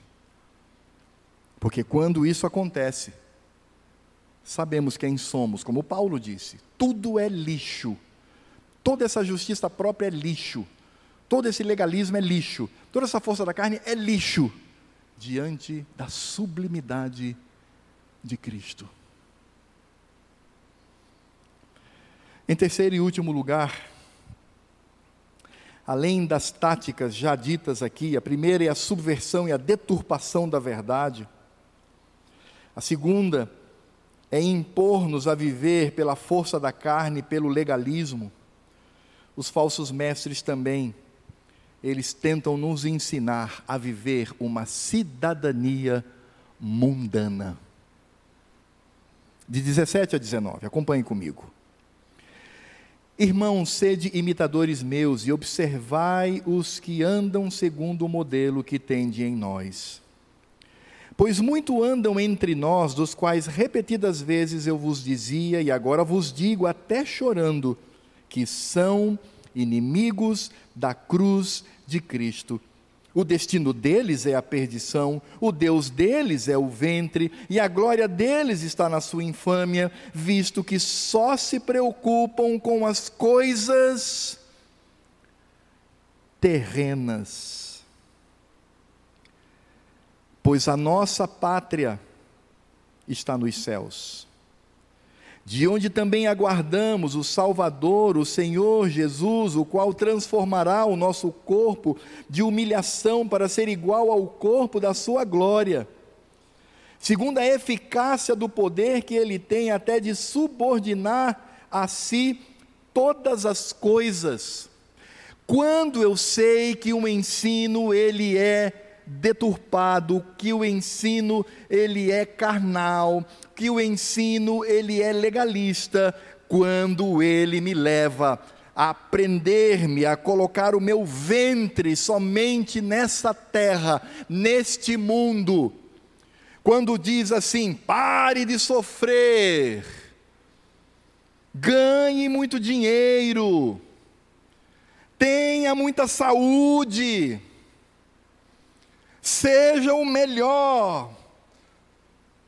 Porque quando isso acontece, sabemos quem somos, como Paulo disse: tudo é lixo, toda essa justiça própria é lixo, todo esse legalismo é lixo, toda essa força da carne é lixo, diante da sublimidade de Cristo. Em terceiro e último lugar, além das táticas já ditas aqui, a primeira é a subversão e a deturpação da verdade. A segunda é impor-nos a viver pela força da carne, pelo legalismo. Os falsos mestres também, eles tentam nos ensinar a viver uma cidadania mundana. De 17 a 19, acompanhe comigo. Irmãos, sede imitadores meus e observai os que andam segundo o modelo que tende em nós. Pois muito andam entre nós, dos quais repetidas vezes eu vos dizia, e agora vos digo, até chorando, que são inimigos da cruz de Cristo o destino deles é a perdição, o Deus deles é o ventre, e a glória deles está na sua infâmia, visto que só se preocupam com as coisas terrenas. Pois a nossa pátria está nos céus de onde também aguardamos o Salvador, o Senhor Jesus, o qual transformará o nosso corpo de humilhação para ser igual ao corpo da sua glória, segundo a eficácia do poder que ele tem até de subordinar a si todas as coisas. Quando eu sei que o ensino ele é deturpado, que o ensino ele é carnal, que o ensino ele é legalista, quando ele me leva a prender-me, a colocar o meu ventre somente nessa terra, neste mundo. Quando diz assim: pare de sofrer, ganhe muito dinheiro, tenha muita saúde, seja o melhor.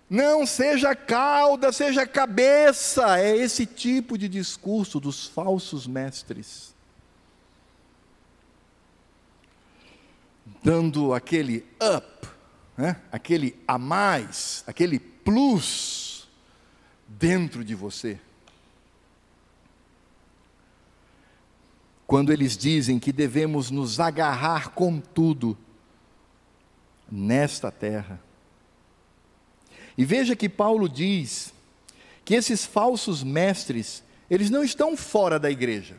Não seja cauda, seja cabeça. É esse tipo de discurso dos falsos mestres. Dando aquele up, né? aquele a mais, aquele plus dentro de você. Quando eles dizem que devemos nos agarrar com tudo nesta terra. E veja que Paulo diz que esses falsos mestres, eles não estão fora da igreja.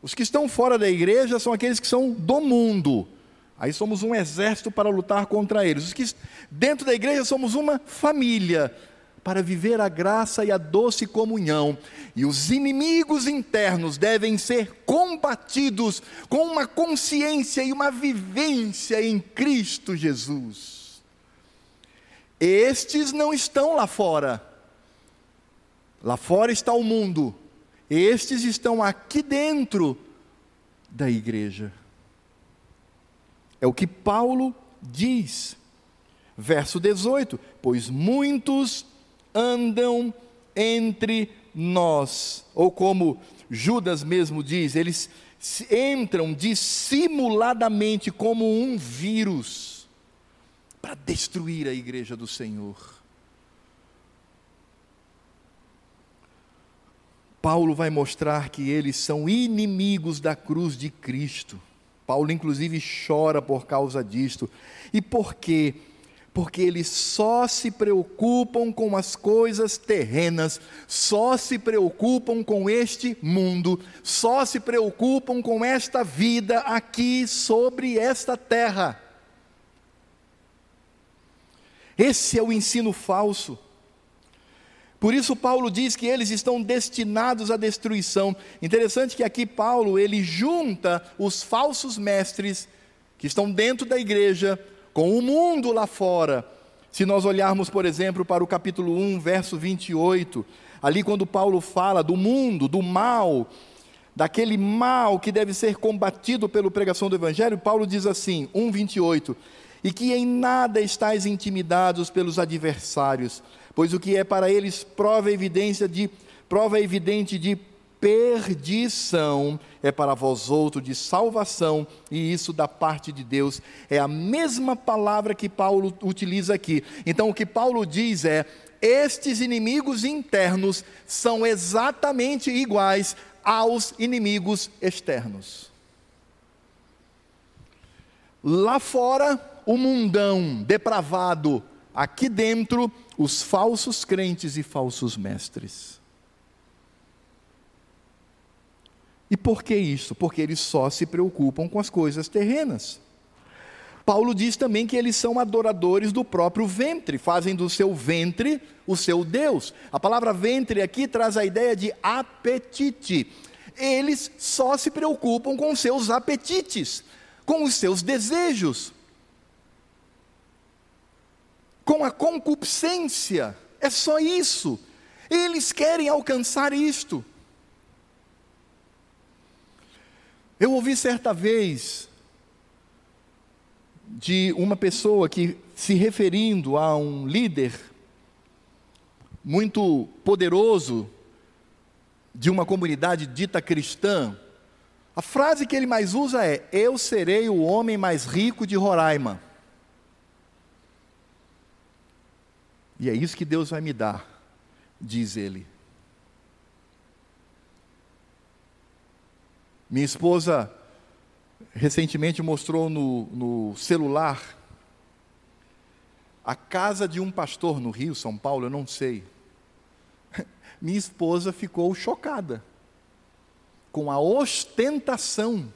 Os que estão fora da igreja são aqueles que são do mundo. Aí somos um exército para lutar contra eles. Os que dentro da igreja somos uma família para viver a graça e a doce comunhão. E os inimigos internos devem ser combatidos com uma consciência e uma vivência em Cristo Jesus. Estes não estão lá fora. Lá fora está o mundo. Estes estão aqui dentro da igreja. É o que Paulo diz. Verso 18: Pois muitos andam entre nós. Ou como Judas mesmo diz, eles entram dissimuladamente como um vírus para destruir a igreja do Senhor. Paulo vai mostrar que eles são inimigos da cruz de Cristo. Paulo, inclusive, chora por causa disto. E por quê? Porque eles só se preocupam com as coisas terrenas, só se preocupam com este mundo, só se preocupam com esta vida aqui sobre esta terra. Esse é o ensino falso. Por isso Paulo diz que eles estão destinados à destruição. Interessante que aqui Paulo ele junta os falsos mestres que estão dentro da igreja com o mundo lá fora, Se nós olharmos, por exemplo, para o capítulo 1, verso 28, ali quando Paulo fala do mundo, do mal, daquele mal que deve ser combatido pela pregação do Evangelho, Paulo diz assim, 1,28, e que em nada estáis intimidados pelos adversários, pois o que é para eles prova evidência de prova evidente de perdição é para vós outro de salvação, e isso da parte de Deus. É a mesma palavra que Paulo utiliza aqui. Então o que Paulo diz é: estes inimigos internos são exatamente iguais aos inimigos externos. Lá fora, o mundão depravado, aqui dentro, os falsos crentes e falsos mestres. E por que isso? Porque eles só se preocupam com as coisas terrenas. Paulo diz também que eles são adoradores do próprio ventre, fazem do seu ventre o seu Deus. A palavra ventre aqui traz a ideia de apetite. Eles só se preocupam com seus apetites, com os seus desejos, com a concupiscência. É só isso. Eles querem alcançar isto. Eu ouvi certa vez de uma pessoa que, se referindo a um líder muito poderoso de uma comunidade dita cristã, a frase que ele mais usa é: Eu serei o homem mais rico de Roraima. E é isso que Deus vai me dar, diz ele. Minha esposa recentemente mostrou no, no celular a casa de um pastor no Rio, São Paulo, eu não sei. Minha esposa ficou chocada com a ostentação.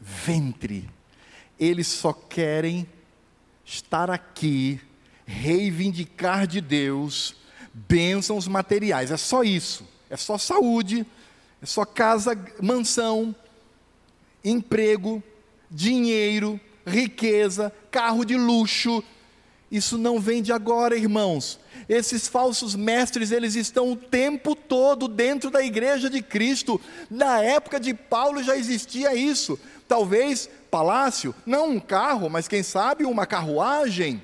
Ventre. Eles só querem estar aqui, reivindicar de Deus bênçãos materiais. É só isso. É só saúde, é só casa, mansão, emprego, dinheiro, riqueza, carro de luxo. Isso não vem de agora, irmãos. Esses falsos mestres, eles estão o tempo todo dentro da igreja de Cristo. Na época de Paulo já existia isso. Talvez palácio, não um carro, mas quem sabe uma carruagem,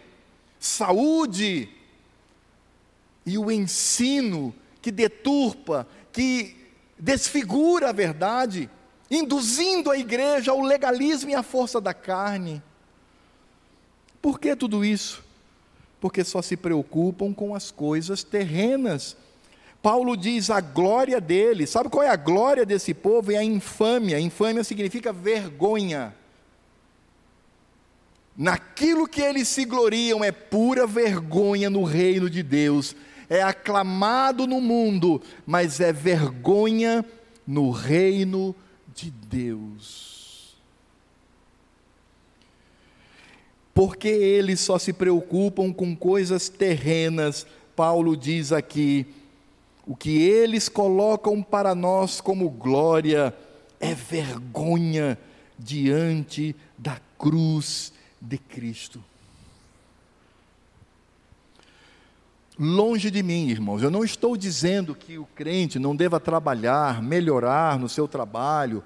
saúde. E o ensino que deturpa, que desfigura a verdade induzindo a igreja ao legalismo e à força da carne. Por que tudo isso? Porque só se preocupam com as coisas terrenas. Paulo diz a glória dele. Sabe qual é a glória desse povo? É a infâmia. Infâmia significa vergonha. Naquilo que eles se gloriam é pura vergonha no reino de Deus. É aclamado no mundo, mas é vergonha no reino de Deus. Porque eles só se preocupam com coisas terrenas, Paulo diz aqui, o que eles colocam para nós como glória é vergonha diante da cruz de Cristo. Longe de mim, irmãos, eu não estou dizendo que o crente não deva trabalhar, melhorar no seu trabalho,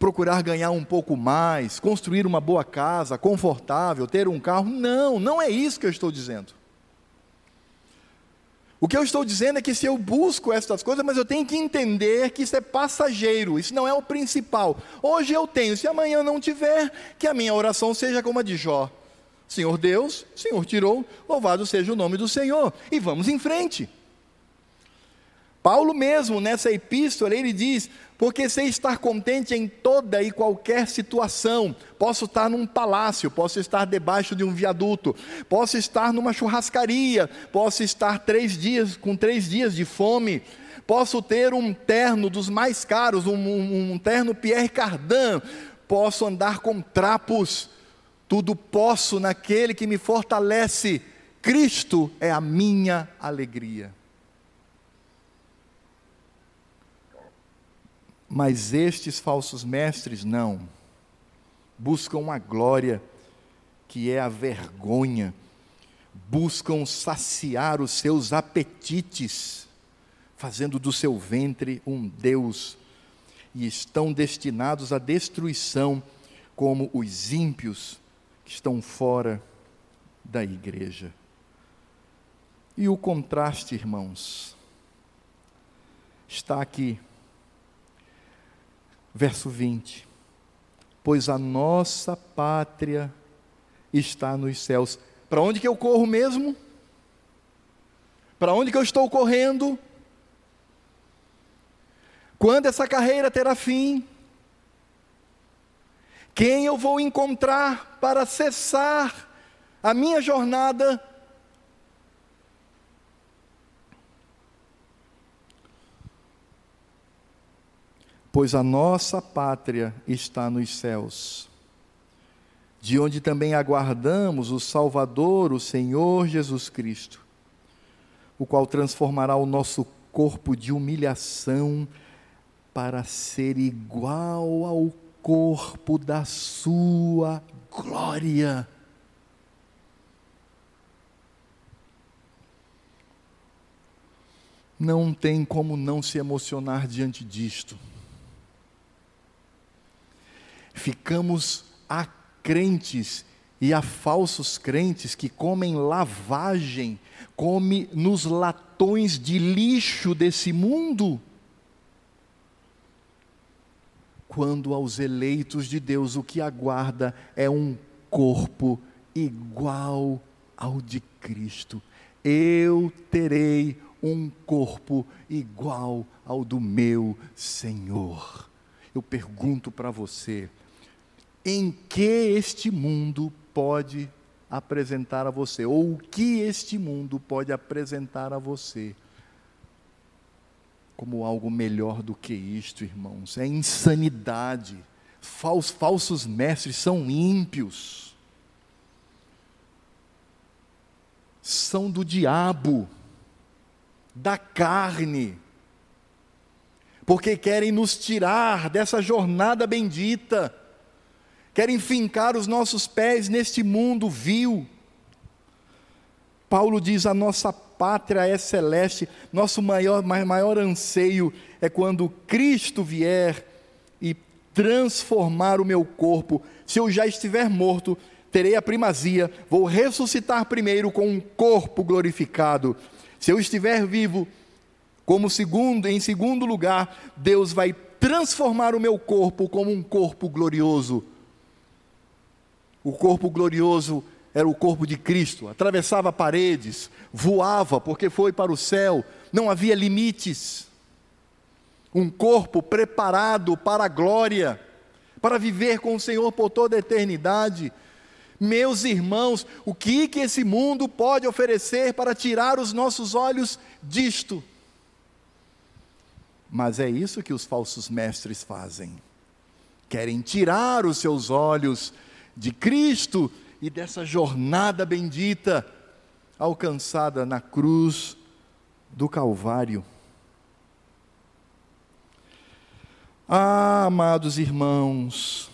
procurar ganhar um pouco mais, construir uma boa casa, confortável, ter um carro. Não, não é isso que eu estou dizendo. O que eu estou dizendo é que se eu busco essas coisas, mas eu tenho que entender que isso é passageiro, isso não é o principal. Hoje eu tenho, se amanhã não tiver, que a minha oração seja como a de Jó. Senhor Deus, Senhor tirou, louvado seja o nome do Senhor. E vamos em frente. Paulo mesmo, nessa epístola, ele diz: Porque sei estar contente em toda e qualquer situação. Posso estar num palácio, posso estar debaixo de um viaduto, posso estar numa churrascaria, posso estar três dias com três dias de fome, posso ter um terno dos mais caros, um, um, um terno Pierre Cardin, posso andar com trapos tudo posso naquele que me fortalece. Cristo é a minha alegria. Mas estes falsos mestres não. Buscam a glória que é a vergonha, buscam saciar os seus apetites, fazendo do seu ventre um Deus, e estão destinados à destruição, como os ímpios que estão fora da igreja. E o contraste, irmãos, está aqui, verso 20: Pois a nossa pátria está nos céus. Para onde que eu corro mesmo? Para onde que eu estou correndo? Quando essa carreira terá fim? Quem eu vou encontrar para cessar a minha jornada? Pois a nossa pátria está nos céus de onde também aguardamos o Salvador, o Senhor Jesus Cristo, o qual transformará o nosso corpo de humilhação para ser igual ao corpo da Sua glória. Não tem como não se emocionar diante disto. Ficamos a crentes e há falsos crentes que comem lavagem, come nos latões de lixo desse mundo. Quando aos eleitos de Deus o que aguarda é um corpo igual ao de Cristo. Eu terei um corpo igual ao do meu Senhor. Eu pergunto para você, em que este mundo pode apresentar a você, ou o que este mundo pode apresentar a você como algo melhor do que isto, irmãos. É insanidade. Fals, falsos mestres são ímpios, são do diabo, da carne, porque querem nos tirar dessa jornada bendita querem fincar os nossos pés neste mundo vil. Paulo diz: a nossa pátria é celeste, nosso maior, maior anseio é quando Cristo vier e transformar o meu corpo. Se eu já estiver morto, terei a primazia, vou ressuscitar primeiro com um corpo glorificado. Se eu estiver vivo, como segundo, em segundo lugar, Deus vai transformar o meu corpo como um corpo glorioso. O corpo glorioso era o corpo de Cristo, atravessava paredes, voava porque foi para o céu, não havia limites. Um corpo preparado para a glória, para viver com o Senhor por toda a eternidade. Meus irmãos, o que que esse mundo pode oferecer para tirar os nossos olhos disto? Mas é isso que os falsos mestres fazem. Querem tirar os seus olhos de Cristo e dessa jornada bendita alcançada na cruz do Calvário. Ah, amados irmãos,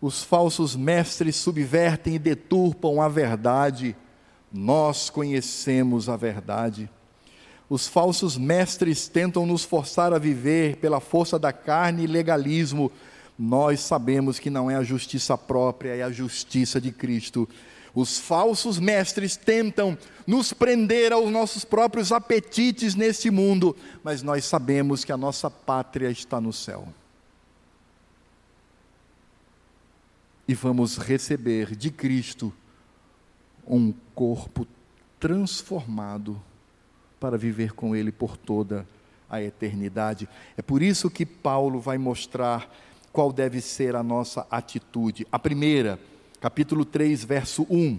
os falsos mestres subvertem e deturpam a verdade, nós conhecemos a verdade. Os falsos mestres tentam nos forçar a viver pela força da carne e legalismo, nós sabemos que não é a justiça própria, é a justiça de Cristo. Os falsos mestres tentam nos prender aos nossos próprios apetites neste mundo, mas nós sabemos que a nossa pátria está no céu. E vamos receber de Cristo um corpo transformado para viver com Ele por toda a eternidade. É por isso que Paulo vai mostrar qual deve ser a nossa atitude. A primeira, capítulo 3, verso 1.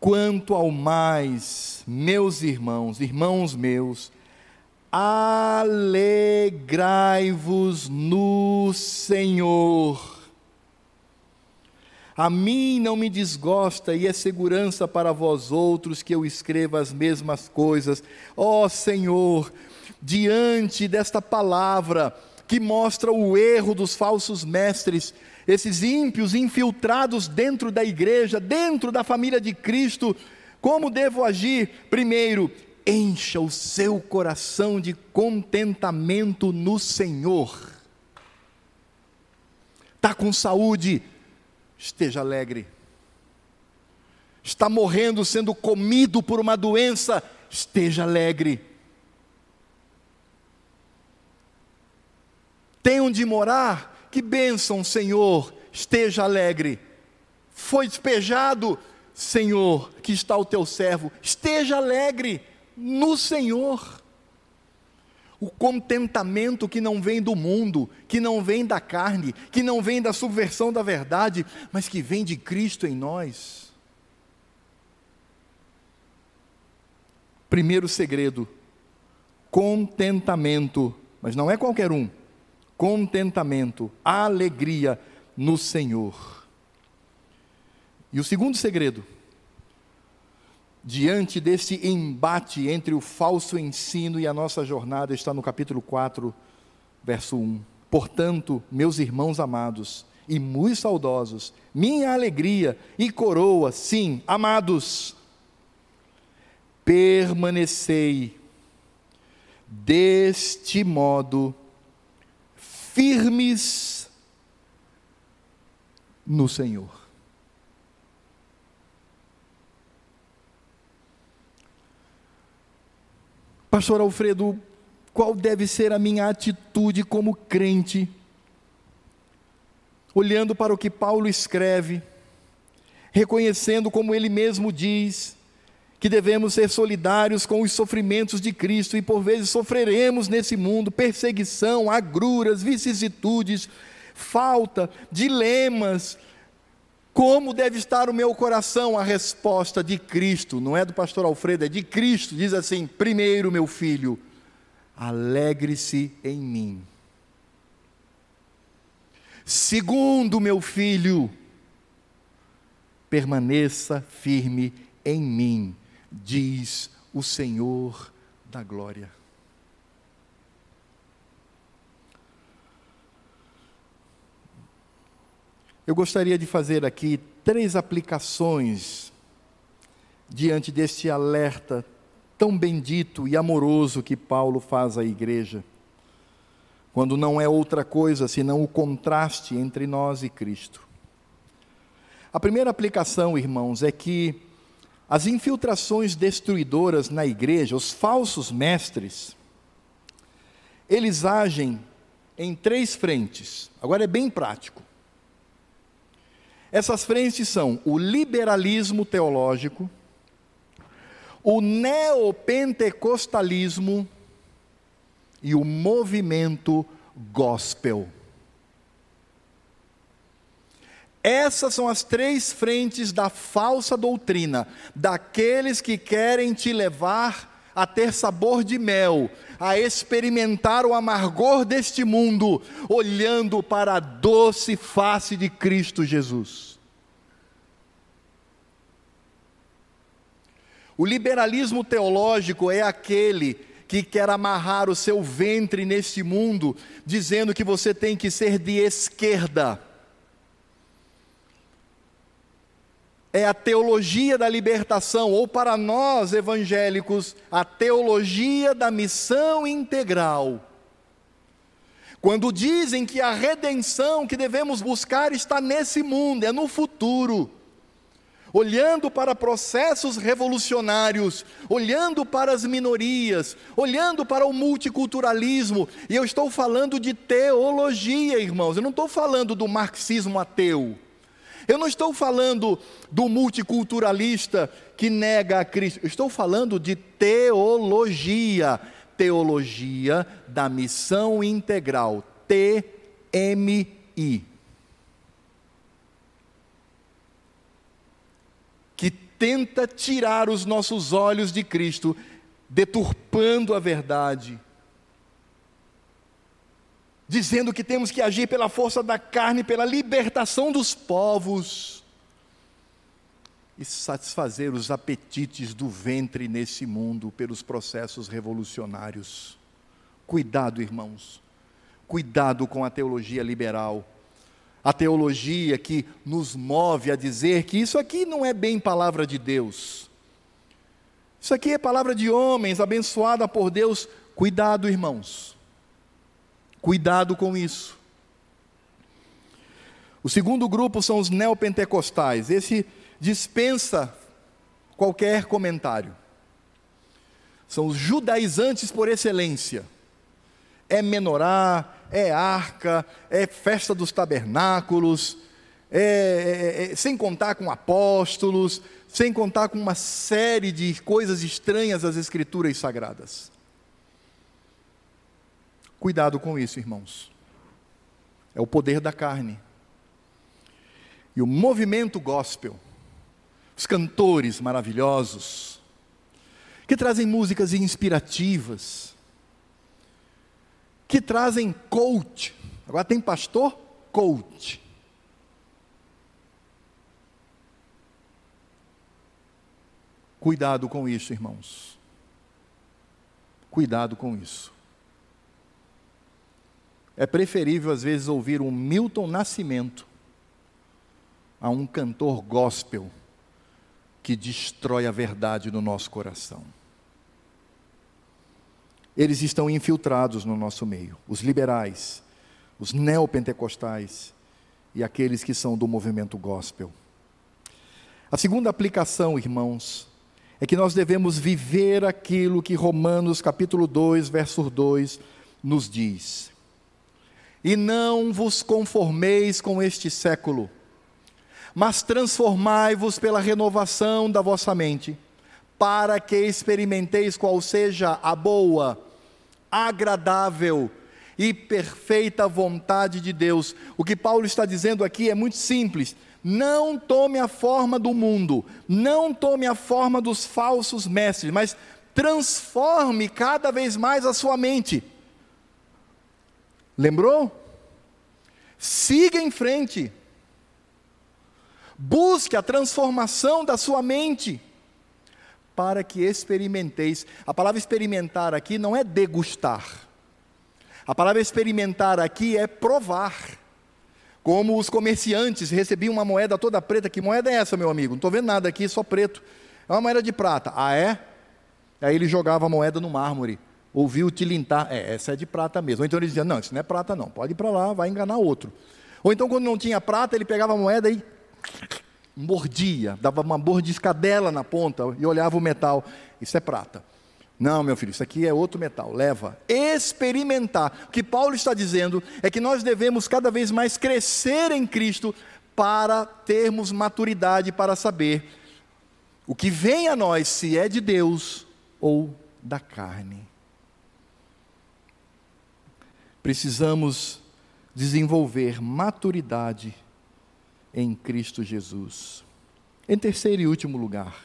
Quanto ao mais, meus irmãos, irmãos meus, alegrai-vos no Senhor. A mim não me desgosta e é segurança para vós outros que eu escreva as mesmas coisas. Ó oh, Senhor, diante desta palavra, que mostra o erro dos falsos mestres, esses ímpios infiltrados dentro da igreja, dentro da família de Cristo. Como devo agir? Primeiro, encha o seu coração de contentamento no Senhor. Está com saúde, esteja alegre. Está morrendo, sendo comido por uma doença, esteja alegre. Tem onde morar? Que bênção, Senhor, esteja alegre. Foi despejado, Senhor, que está o teu servo, esteja alegre no Senhor. O contentamento que não vem do mundo, que não vem da carne, que não vem da subversão da verdade, mas que vem de Cristo em nós. Primeiro segredo: contentamento, mas não é qualquer um. Contentamento, alegria no Senhor. E o segundo segredo: diante desse embate entre o falso ensino e a nossa jornada, está no capítulo 4, verso 1. Portanto, meus irmãos amados e muito saudosos, minha alegria e coroa, sim, amados, permanecei deste modo firmes no Senhor. Pastor Alfredo, qual deve ser a minha atitude como crente? Olhando para o que Paulo escreve, reconhecendo como ele mesmo diz, que devemos ser solidários com os sofrimentos de Cristo e por vezes sofreremos nesse mundo perseguição, agruras, vicissitudes, falta, dilemas, como deve estar o meu coração? A resposta de Cristo, não é do pastor Alfredo, é de Cristo. Diz assim: primeiro, meu filho, alegre-se em mim. Segundo, meu filho, permaneça firme em mim, diz o Senhor da glória. Eu gostaria de fazer aqui três aplicações diante deste alerta tão bendito e amoroso que Paulo faz à igreja, quando não é outra coisa senão o contraste entre nós e Cristo. A primeira aplicação, irmãos, é que as infiltrações destruidoras na igreja, os falsos mestres, eles agem em três frentes. Agora é bem prático. Essas frentes são o liberalismo teológico, o neopentecostalismo e o movimento gospel. Essas são as três frentes da falsa doutrina, daqueles que querem te levar a ter sabor de mel, a experimentar o amargor deste mundo, olhando para a doce face de Cristo Jesus. O liberalismo teológico é aquele que quer amarrar o seu ventre neste mundo, dizendo que você tem que ser de esquerda é a teologia da libertação, ou para nós evangélicos, a teologia da missão integral. Quando dizem que a redenção que devemos buscar está nesse mundo, é no futuro. Olhando para processos revolucionários, olhando para as minorias, olhando para o multiculturalismo, e eu estou falando de teologia, irmãos, eu não estou falando do marxismo ateu. Eu não estou falando do multiculturalista que nega a Cristo, eu estou falando de teologia, teologia da missão integral, TMI. Que tenta tirar os nossos olhos de Cristo, deturpando a verdade, dizendo que temos que agir pela força da carne, pela libertação dos povos e satisfazer os apetites do ventre nesse mundo pelos processos revolucionários. Cuidado, irmãos. Cuidado com a teologia liberal. A teologia que nos move a dizer que isso aqui não é bem palavra de Deus. Isso aqui é palavra de homens, abençoada por Deus. Cuidado, irmãos. Cuidado com isso. O segundo grupo são os neopentecostais. Esse dispensa qualquer comentário. São os judaizantes por excelência. É menorá, é arca, é festa dos tabernáculos, é, é, é, sem contar com apóstolos, sem contar com uma série de coisas estranhas às escrituras sagradas. Cuidado com isso, irmãos. É o poder da carne. E o movimento gospel, os cantores maravilhosos, que trazem músicas inspirativas, que trazem coach. Agora tem pastor coach. Cuidado com isso, irmãos. Cuidado com isso. É preferível, às vezes, ouvir um Milton Nascimento a um cantor gospel que destrói a verdade no nosso coração. Eles estão infiltrados no nosso meio, os liberais, os neopentecostais e aqueles que são do movimento gospel. A segunda aplicação, irmãos, é que nós devemos viver aquilo que Romanos capítulo 2, verso 2 nos diz. E não vos conformeis com este século, mas transformai-vos pela renovação da vossa mente, para que experimenteis qual seja a boa, agradável e perfeita vontade de Deus. O que Paulo está dizendo aqui é muito simples. Não tome a forma do mundo, não tome a forma dos falsos mestres, mas transforme cada vez mais a sua mente. Lembrou? Siga em frente. Busque a transformação da sua mente para que experimenteis. A palavra experimentar aqui não é degustar. A palavra experimentar aqui é provar. Como os comerciantes recebiam uma moeda toda preta. Que moeda é essa, meu amigo? Não estou vendo nada aqui, só preto. É uma moeda de prata. Ah, é? Aí ele jogava a moeda no mármore. Ouviu tilintar. É, essa é de prata mesmo. Ou então ele dizia: Não, isso não é prata, não. Pode ir para lá, vai enganar outro. Ou então, quando não tinha prata, ele pegava a moeda e mordia, dava uma mordiscadela na ponta e olhava o metal. Isso é prata. Não, meu filho, isso aqui é outro metal. Leva. Experimentar. O que Paulo está dizendo é que nós devemos cada vez mais crescer em Cristo para termos maturidade para saber o que vem a nós, se é de Deus ou da carne. Precisamos desenvolver maturidade em Cristo Jesus. Em terceiro e último lugar,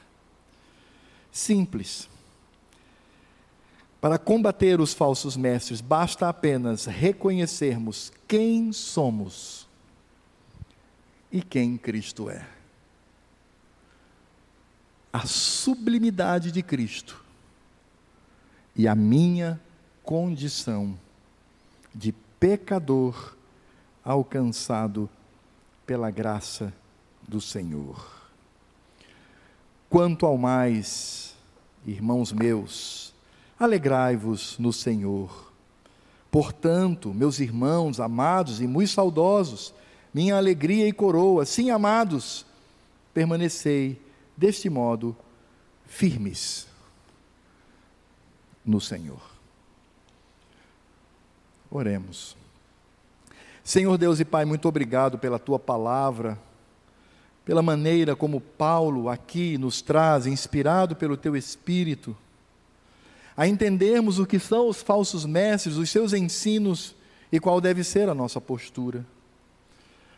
simples. Para combater os falsos mestres, basta apenas reconhecermos quem somos e quem Cristo é. A sublimidade de Cristo e a minha condição de pecador alcançado pela graça do Senhor. Quanto ao mais, irmãos meus, alegrai-vos no Senhor. Portanto, meus irmãos amados e muito saudosos, minha alegria e coroa, sim, amados, permanecei deste modo firmes no Senhor. Oremos. Senhor Deus e Pai, muito obrigado pela tua palavra, pela maneira como Paulo aqui nos traz, inspirado pelo teu Espírito, a entendermos o que são os falsos mestres, os seus ensinos e qual deve ser a nossa postura.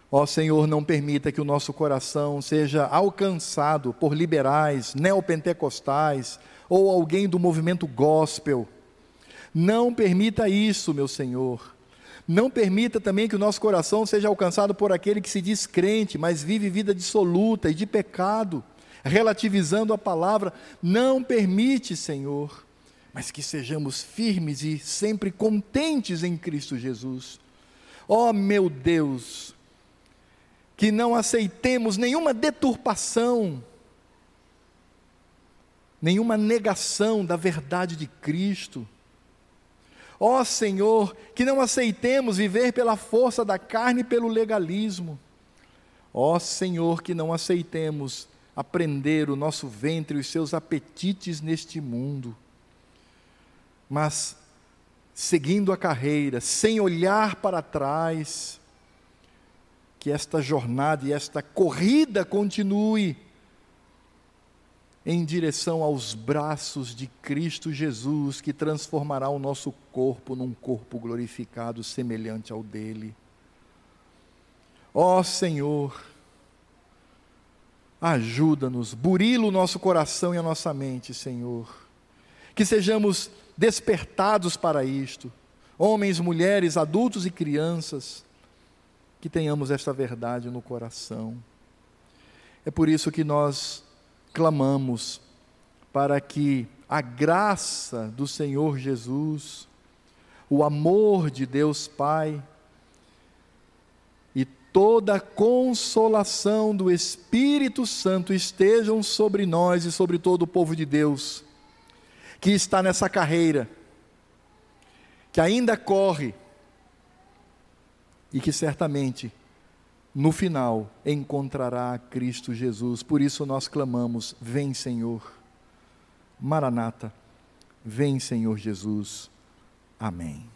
Ó Senhor, não permita que o nosso coração seja alcançado por liberais, neopentecostais ou alguém do movimento gospel. Não permita isso, meu Senhor. Não permita também que o nosso coração seja alcançado por aquele que se diz crente, mas vive vida dissoluta e de pecado, relativizando a palavra. Não permite, Senhor, mas que sejamos firmes e sempre contentes em Cristo Jesus. Ó oh, meu Deus, que não aceitemos nenhuma deturpação, nenhuma negação da verdade de Cristo. Ó oh, Senhor, que não aceitemos viver pela força da carne e pelo legalismo. Ó oh, Senhor, que não aceitemos aprender o nosso ventre e os seus apetites neste mundo, mas seguindo a carreira, sem olhar para trás, que esta jornada e esta corrida continue em direção aos braços de Cristo Jesus, que transformará o nosso corpo num corpo glorificado, semelhante ao dele. Ó oh, Senhor, ajuda-nos, burila o nosso coração e a nossa mente, Senhor. Que sejamos despertados para isto, homens, mulheres, adultos e crianças, que tenhamos esta verdade no coração. É por isso que nós clamamos para que a graça do Senhor Jesus, o amor de Deus Pai e toda a consolação do Espírito Santo estejam sobre nós e sobre todo o povo de Deus que está nessa carreira, que ainda corre e que certamente no final encontrará Cristo Jesus. Por isso nós clamamos: Vem, Senhor. Maranata, vem, Senhor Jesus. Amém.